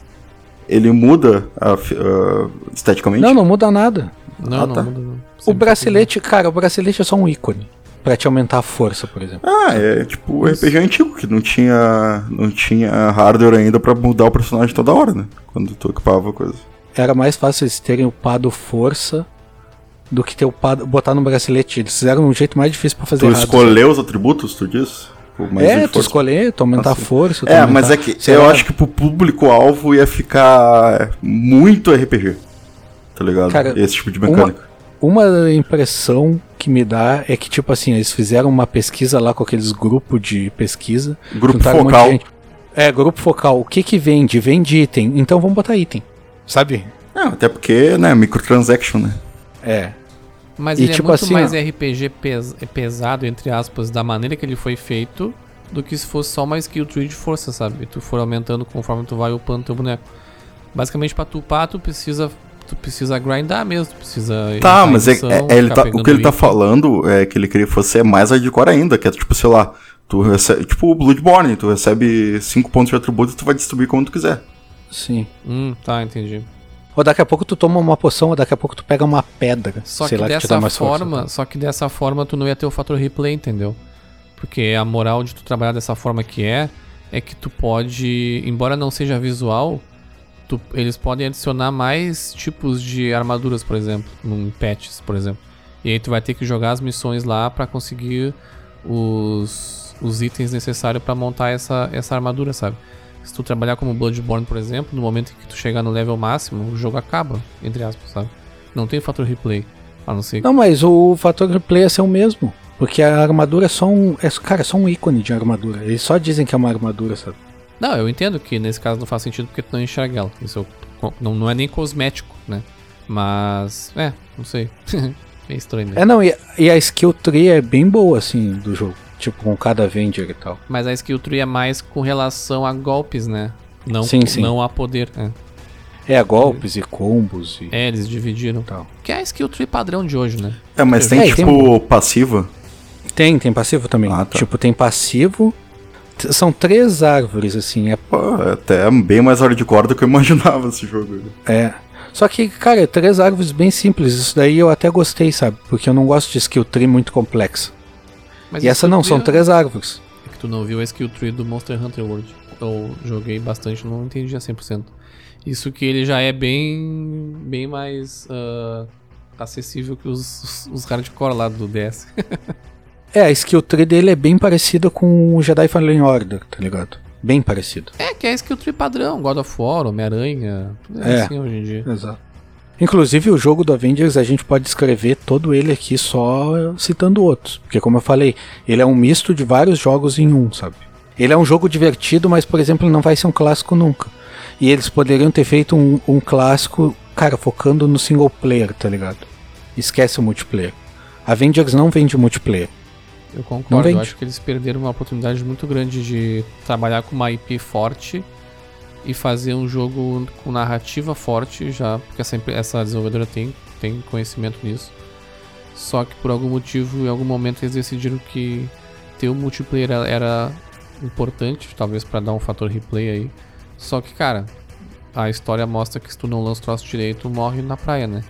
ele muda a ah, esteticamente? Não, não muda nada. Não, Ah, não, tá. muda não. O bracelete, cara, o bracelete é só um ícone. Pra te aumentar a força, por exemplo. Ah, é tipo o RPG antigo, que não tinha, não tinha hardware ainda pra mudar o personagem toda hora, né? Quando tu equipava a coisa. Era mais fácil eles terem upado força do que ter upado, botar no bracelete. Eles fizeram um jeito mais difícil pra fazer Tu errado. escolher os atributos, tu diz? O mais É, tu escolher, tu aumentar Ah, a sim. força. É, aumentar- mas é que eu lá. acho que pro público-alvo ia ficar muito RPG. Tá ligado? Cara, Esse tipo de mecânica. Uma impressão que me dá é que, tipo assim, eles fizeram uma pesquisa lá com aqueles grupos de pesquisa. Grupo juntaram um monte de focal. gente. É, grupo focal. O que que vende? Vende item. Então vamos botar item. Sabe? É, até porque, né, microtransaction, né? É. Mas E ele tipo é muito assim, mais ó. RPG pes- pesado, entre aspas, da maneira que ele foi feito, do que se fosse só uma skill tree de força, sabe? E tu for aumentando conforme tu vai upando teu boneco. Basicamente, pra tu upar, tu precisa, tu precisa grindar mesmo, tu precisa... Tá, mas é, é- é ele tá- o que ele tá item. falando é que ele queria que fosse mais hardcore ainda, que é tipo, sei lá, tu recebe, tipo o Bloodborne, tu recebe 5 pontos de atributo e tu vai distribuir como tu quiser. Sim. Hum, tá, entendi. Ou daqui a pouco tu toma uma poção, ou daqui a pouco tu pega uma pedra. Só sei que lá, te dessa dá mais força. forma, só que dessa forma tu não ia ter o fator replay, entendeu? Porque a moral de tu trabalhar dessa forma que é, é que tu pode, embora não seja visual, tu- eles podem adicionar mais tipos de armaduras, por exemplo, num patches, por exemplo. E aí tu vai ter que jogar as missões lá pra conseguir os, os itens necessários pra montar essa, essa armadura, sabe? Se tu trabalhar como Bloodborne, por exemplo, no momento em que tu chegar no level máximo, o jogo acaba, entre aspas, sabe? Não tem fator replay. A não ser Não, mas o fator replay é o mesmo. Porque a armadura é só um. É, cara, é só um ícone de armadura. Eles só dizem que é uma armadura, sabe? Não, eu entendo que nesse caso não faz sentido porque tu não enxerga ela. Isso eu- não, não é nem cosmético, né? Mas, é, não sei. [laughs] é estranho mesmo. É, não, e, e a skill tree é bem boa, assim, do jogo. Tipo, com cada Avenger e tal. Mas a skill tree é mais com relação a golpes, né? Não, Sim, sim. não a poder. É. É, golpes e combos e É, eles dividiram. tal. Que é a skill tree padrão de hoje, né? É, mas tem É, e tem tipo passiva. Tem, tem passivo também. Ah, tá. Tipo, tem passivo. São três árvores, assim. É, Pô, é até bem mais hardcore do que eu imaginava esse jogo. é. Só que, cara, três árvores bem simples. Isso daí eu até gostei, sabe? Porque eu não gosto de skill tree muito complexa. Mas E essa não, são é- três árvores. É que tu não viu a skill tree do Monster Hunter World. Eu joguei bastante, não entendi a 100%. Isso que ele já é bem bem mais ah, acessível que os, os, os hardcore lá do DS. [laughs] É, a skill tree dele é bem parecida com o Jedi Fallen Order, tá ligado? Bem parecido. é, que é a skill tree padrão, God of War, Homem-Aranha, tudo é, É. assim hoje em dia. Exato. Inclusive, o jogo do Avengers a gente pode escrever todo ele aqui só citando outros. Porque, como eu falei, ele é um misto de vários jogos em um, sabe? Ele é um jogo divertido, mas, por exemplo, não vai ser um clássico nunca. E eles poderiam ter feito um, um clássico, cara, focando no single player, tá ligado? Esquece o multiplayer. Avengers não vende multiplayer. Eu concordo, eu acho que eles perderam uma oportunidade muito grande de trabalhar com uma IP forte e fazer um jogo com narrativa forte já, porque essa, essa desenvolvedora tem, tem conhecimento nisso. Só que por algum motivo, em algum momento, eles decidiram que ter o multiplayer era- importante, talvez pra dar um fator replay aí. Só que, cara, a história mostra que se tu não lança o troço direito, morre na praia, né?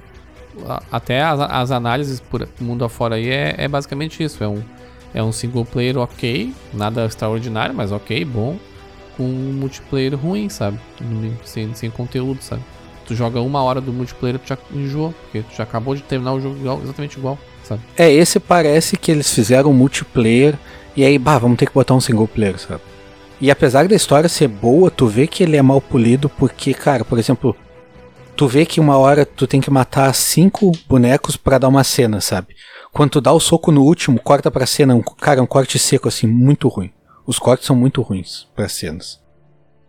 Até as, as análises por mundo afora aí é, é basicamente isso. É um, é um single player ok, nada extraordinário, mas ok, bom, com um multiplayer ruim, sabe? No- Sem, sem conteúdo, sabe? Tu joga uma hora do multiplayer tu já enjoou, porque tu já acabou de terminar o jogo igual- exatamente igual, sabe? É, esse parece que eles fizeram multiplayer e aí, bah, vamos ter que botar um single player, sabe? E apesar da história ser boa, tu vê que ele é mal polido porque, cara, por exemplo, tu vê que uma hora tu tem que matar cinco bonecos pra dar uma cena, sabe? Quando tu dá o soco no último, corta pra cena, um, cara, um corte seco assim, muito ruim. Os cortes são muito ruins pra cenas.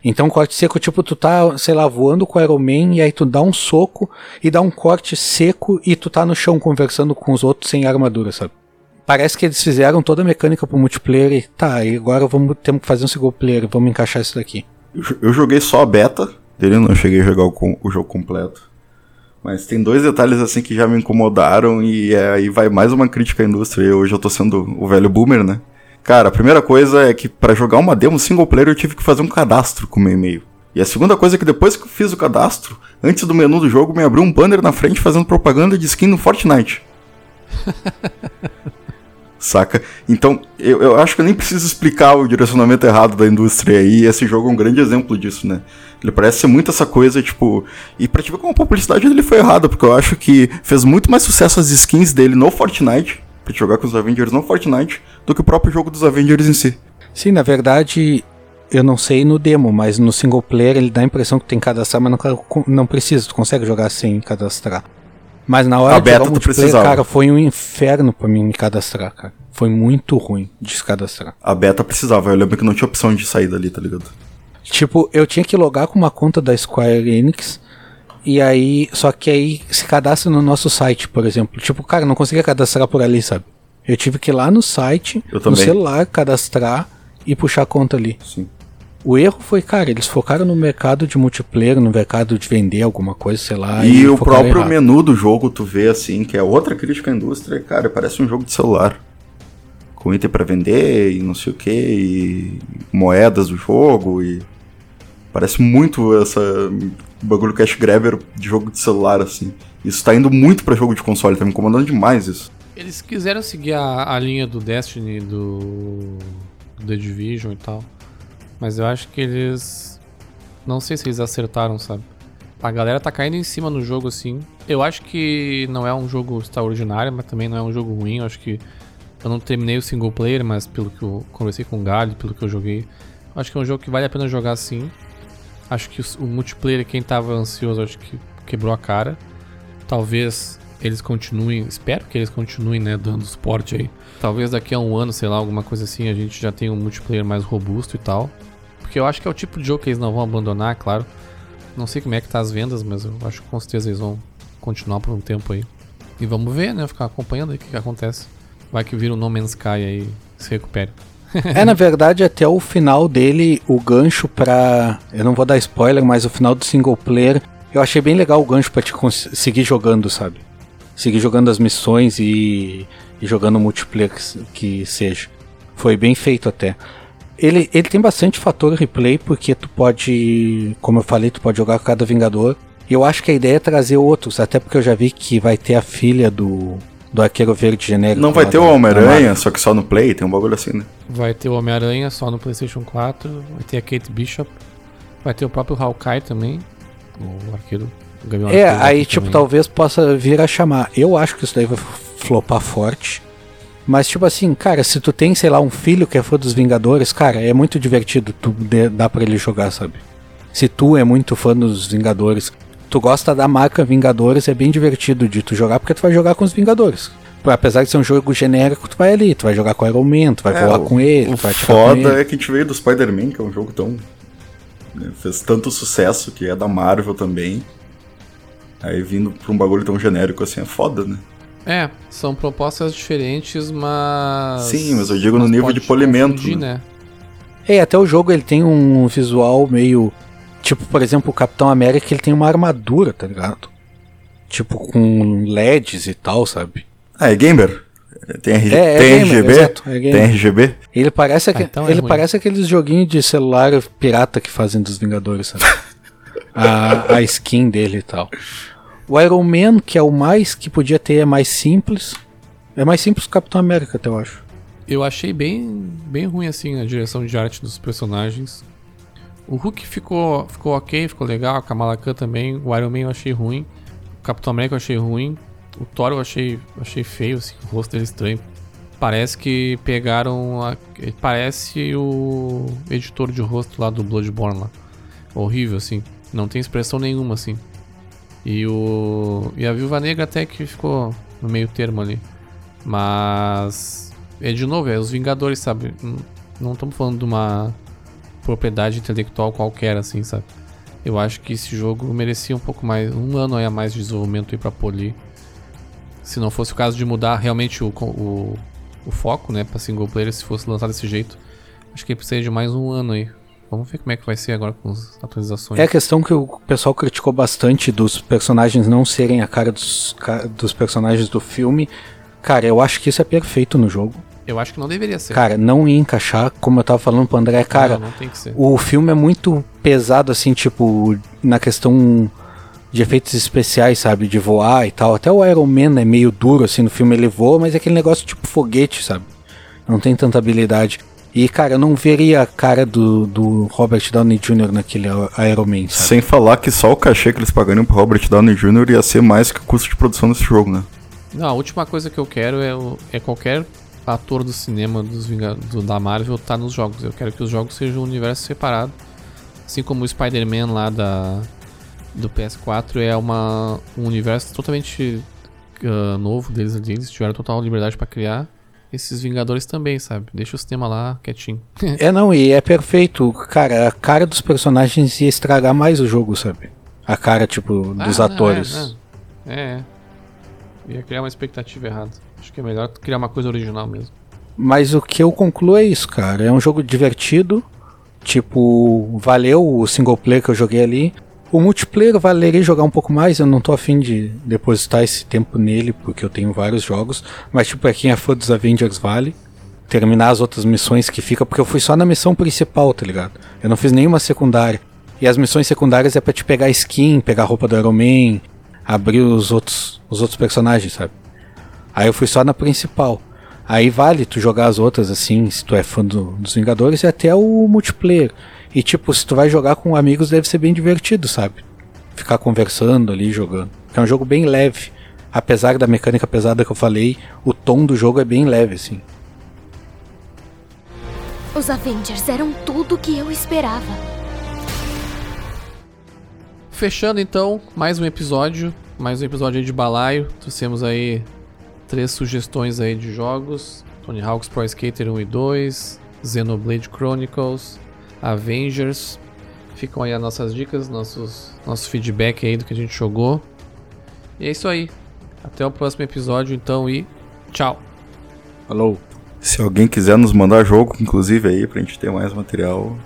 Então, corte seco, tipo, tu tá, sei lá, voando com o Iron Man e aí tu dá um soco e dá um corte seco e tu tá no chão conversando com os outros sem armadura, sabe? Parece que eles fizeram toda a mecânica pro multiplayer e tá, e agora vamos, temos que fazer um single player, vamos encaixar isso daqui. Eu, eu joguei só a beta dele, não cheguei a jogar o, o jogo completo. Mas tem dois detalhes assim que já me incomodaram e é, aí vai mais uma crítica à indústria. e Hoje eu tô sendo o velho boomer, né? Cara, a primeira coisa é que pra jogar uma demo single player eu tive que fazer um cadastro com meu e-mail. E a segunda coisa é que depois que eu fiz o cadastro, antes do menu do jogo me abriu um banner na frente fazendo propaganda de skin no Fortnite. [laughs] Saca? Então, eu, eu acho que eu nem preciso explicar o direcionamento errado da indústria aí. Esse jogo é um grande exemplo disso, né? Ele parece ser muito essa coisa, tipo. E pra te ver como a publicidade dele foi errada, porque eu acho que fez muito mais sucesso as skins dele no Fortnite, pra te jogar com os Avengers no Fortnite, do que o próprio jogo dos Avengers em si. Sim, na verdade, eu não sei no demo, mas no single player ele dá a impressão que tem que cadastrar, mas não, não precisa, tu consegue jogar sem cadastrar. Mas na hora A de beta jogar multiplayer, precisava. cara, foi um inferno pra mim me cadastrar, cara. Foi muito ruim de se cadastrar. A beta precisava, eu lembro que não tinha opção de sair dali, tá ligado? Tipo, eu tinha que logar com uma conta da Square Enix. E aí, só que aí se cadastra no nosso site, por exemplo. Tipo, cara, não conseguia cadastrar por ali, sabe? Eu tive que ir lá no site, no celular, cadastrar e puxar a conta ali. Sim. O erro foi, cara, eles focaram no mercado de multiplayer, no mercado de vender alguma coisa, sei lá. E o focaram próprio errado. menu do jogo, tu vê assim, que é outra crítica à indústria, cara, parece um jogo de celular. Com item pra vender e não sei o que, e moedas do jogo, e. Parece muito essa bagulho cash grabber de jogo de celular, assim. Isso tá indo muito pra jogo de console, tá me incomodando demais isso. Eles quiseram seguir a, a linha do Destiny, do, do The Division e tal. Mas eu acho que eles. Não sei se eles acertaram, sabe? A galera tá caindo em cima no jogo assim. Eu acho que não é um jogo extraordinário, mas também não é um jogo ruim. Eu acho que. Eu não terminei o single player, mas pelo que eu conversei com o Galho, pelo que eu joguei. Acho que é um jogo que vale a pena jogar sim. Acho que o, o multiplayer, quem tava ansioso, acho que quebrou a cara. Talvez eles continuem, espero que eles continuem, né, dando suporte aí. Talvez daqui a um ano, sei lá, alguma coisa assim, a gente já tenha um multiplayer mais robusto e tal. Porque eu acho que é o tipo de jogo que eles não vão abandonar, claro. Não sei como é que tá as vendas, mas eu acho que com certeza eles vão continuar por um tempo aí. E vamos ver, né, ficar acompanhando aí o que, que acontece. Vai que vira um No Man's Sky aí, se recupere. [laughs] É, na verdade, até o final dele, o gancho pra. Eu não vou dar spoiler, mas o final do single player, eu achei bem legal o gancho pra te seguir jogando, sabe? Seguir jogando as missões e, e jogando multiplayer que, que seja. Foi bem feito até. Ele, ele tem bastante fator replay, porque tu pode, como eu falei, tu pode jogar com cada Vingador. E eu acho que a ideia é trazer outros, até porque eu já vi que vai ter a filha do, do Arqueiro Verde genérico. Não vai ter o Homem-Aranha, só que só no Play, tem um bagulho assim, né? Vai ter o Homem-Aranha só no PlayStation 4. Vai ter a Kate Bishop. Vai ter o próprio Hawkeye também. O arqueiro. O É, Arqueiro aí tipo, também. talvez possa vir a chamar. Eu acho que isso daí vai flopar forte. Mas tipo assim, cara, se tu tem, sei lá, um filho que é fã dos Vingadores, cara, é muito divertido tu dar pra ele jogar, sabe? Se tu é muito fã dos Vingadores, tu gosta da marca Vingadores, é bem divertido de tu jogar, porque tu vai jogar com os Vingadores. Apesar de ser um jogo genérico, tu vai ali, tu vai jogar com o Iron Man, tu vai voar o- com ele, O tu vai com foda ele. é que a gente veio do Spider-Man, que é um jogo tão. né, fez tanto sucesso, que é da Marvel também. Aí vindo pra um bagulho tão genérico assim é foda, né? É, são propostas diferentes, mas. Sim, mas eu digo no nível de polimento, confundir, né? né? É, até o jogo ele tem um visual meio. Tipo, por exemplo, o Capitão América ele tem uma armadura, tá ligado? Tipo, com LEDs e tal, sabe? Ah, é gamer? Tem, RG... É, é tem gamer, RGB? exato, é gamer. tem RGB? Ele parece, aque- Ah, então é ele parece aqueles joguinhos de celular pirata que fazem dos Vingadores, sabe? [laughs] a, a skin dele e tal. O Iron Man, que é o mais que podia ter, é mais simples. É mais simples que o Capitão América, até eu acho. Eu achei bem, bem ruim assim a direção de arte dos personagens. O Hulk ficou, ficou ok, ficou legal. A Kamala Khan também. O Iron Man eu achei ruim. O Capitão América eu achei ruim. O Thor eu achei, achei feio, assim, o rosto dele estranho. Parece que pegaram. A, parece o editor de rosto lá do Bloodborne lá. Horrível, assim. Não tem expressão nenhuma, assim. E o. E a Viúva Negra até que ficou no meio termo ali. Mas. É de novo, é os Vingadores, sabe? Não estamos falando de uma propriedade intelectual qualquer, assim, sabe? Eu acho que esse jogo merecia um pouco mais. Um ano aí a mais de desenvolvimento aí pra polir. Se não fosse o caso de mudar realmente o, o, o foco, né, pra single player, se fosse lançado desse jeito, acho que precisa de mais um ano aí. Vamos ver como é que vai ser agora com as atualizações. É a questão que o pessoal criticou bastante dos personagens não serem a cara dos, dos personagens do filme. Cara, eu acho que isso é perfeito no jogo. Eu acho que não deveria ser. Cara, não ia encaixar, como eu tava falando pro André, cara. não, não tem que ser. O filme é muito pesado, assim, tipo, na questão de efeitos especiais, sabe? De voar e tal. Até o Iron Man é meio duro, assim, no filme ele voa, mas é aquele negócio tipo foguete, sabe? Não tem tanta habilidade. E, cara, eu não veria a cara do, do Robert Downey Jr. naquele Iron Man, sabe? Sem falar que só o cachê que eles pagariam pro Robert Downey Jr. ia ser mais que o custo de produção desse jogo, né? Não, a última coisa que eu quero é, é qualquer ator do cinema dos Vinga- do, da Marvel tá nos jogos. Eu quero que os jogos sejam um universo separado. Assim como o Spider-Man lá da, do PS4 é uma, um universo totalmente ah, novo deles ali. Eles tiveram total liberdade pra criar. Esses Vingadores também, sabe? Deixa o cinema lá quietinho. É, não, e é perfeito. Cara, a cara dos personagens ia estragar mais o jogo, sabe? A cara, tipo, dos Ah, não, atores. É, é, é. Ia criar uma expectativa errada. Acho que é melhor criar uma coisa original mesmo. Mas o que eu concluo é isso, cara. É um jogo divertido. Tipo, valeu o single player que eu joguei ali. O multiplayer valeria jogar um pouco mais. Eu não tô afim de depositar esse tempo nele, porque eu tenho vários jogos. Mas, tipo, pra quem é fã dos Avengers, vale. Terminar as outras missões que fica, porque eu fui só na missão principal, tá ligado? Eu não fiz nenhuma secundária. E as missões secundárias é pra te pegar skin, pegar roupa do Iron Man, abrir os outros, os outros personagens, sabe? Aí eu fui só na principal. Aí vale tu jogar as outras assim, se tu é fã do- dos Vingadores, e até o multiplayer. E tipo, se tu vai jogar com amigos, deve ser bem divertido, sabe? Ficar conversando ali, jogando. É um jogo bem leve. Apesar da mecânica pesada que eu falei, o tom do jogo é bem leve, assim. Os Avengers eram tudo que eu esperava. Fechando então, mais um episódio, mais um episódio aí de balaio. Trouxemos aí três sugestões aí de jogos: Tony Hawk's Pro Skater 1 e 2, Xenoblade Chronicles, Avengers. Ficam aí as nossas dicas, nossos, nosso feedback aí do que a gente jogou. E é isso aí. Até o próximo episódio então e tchau. Falou. Se alguém quiser nos mandar jogo, inclusive aí, pra gente ter mais material,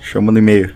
chama no e-mail.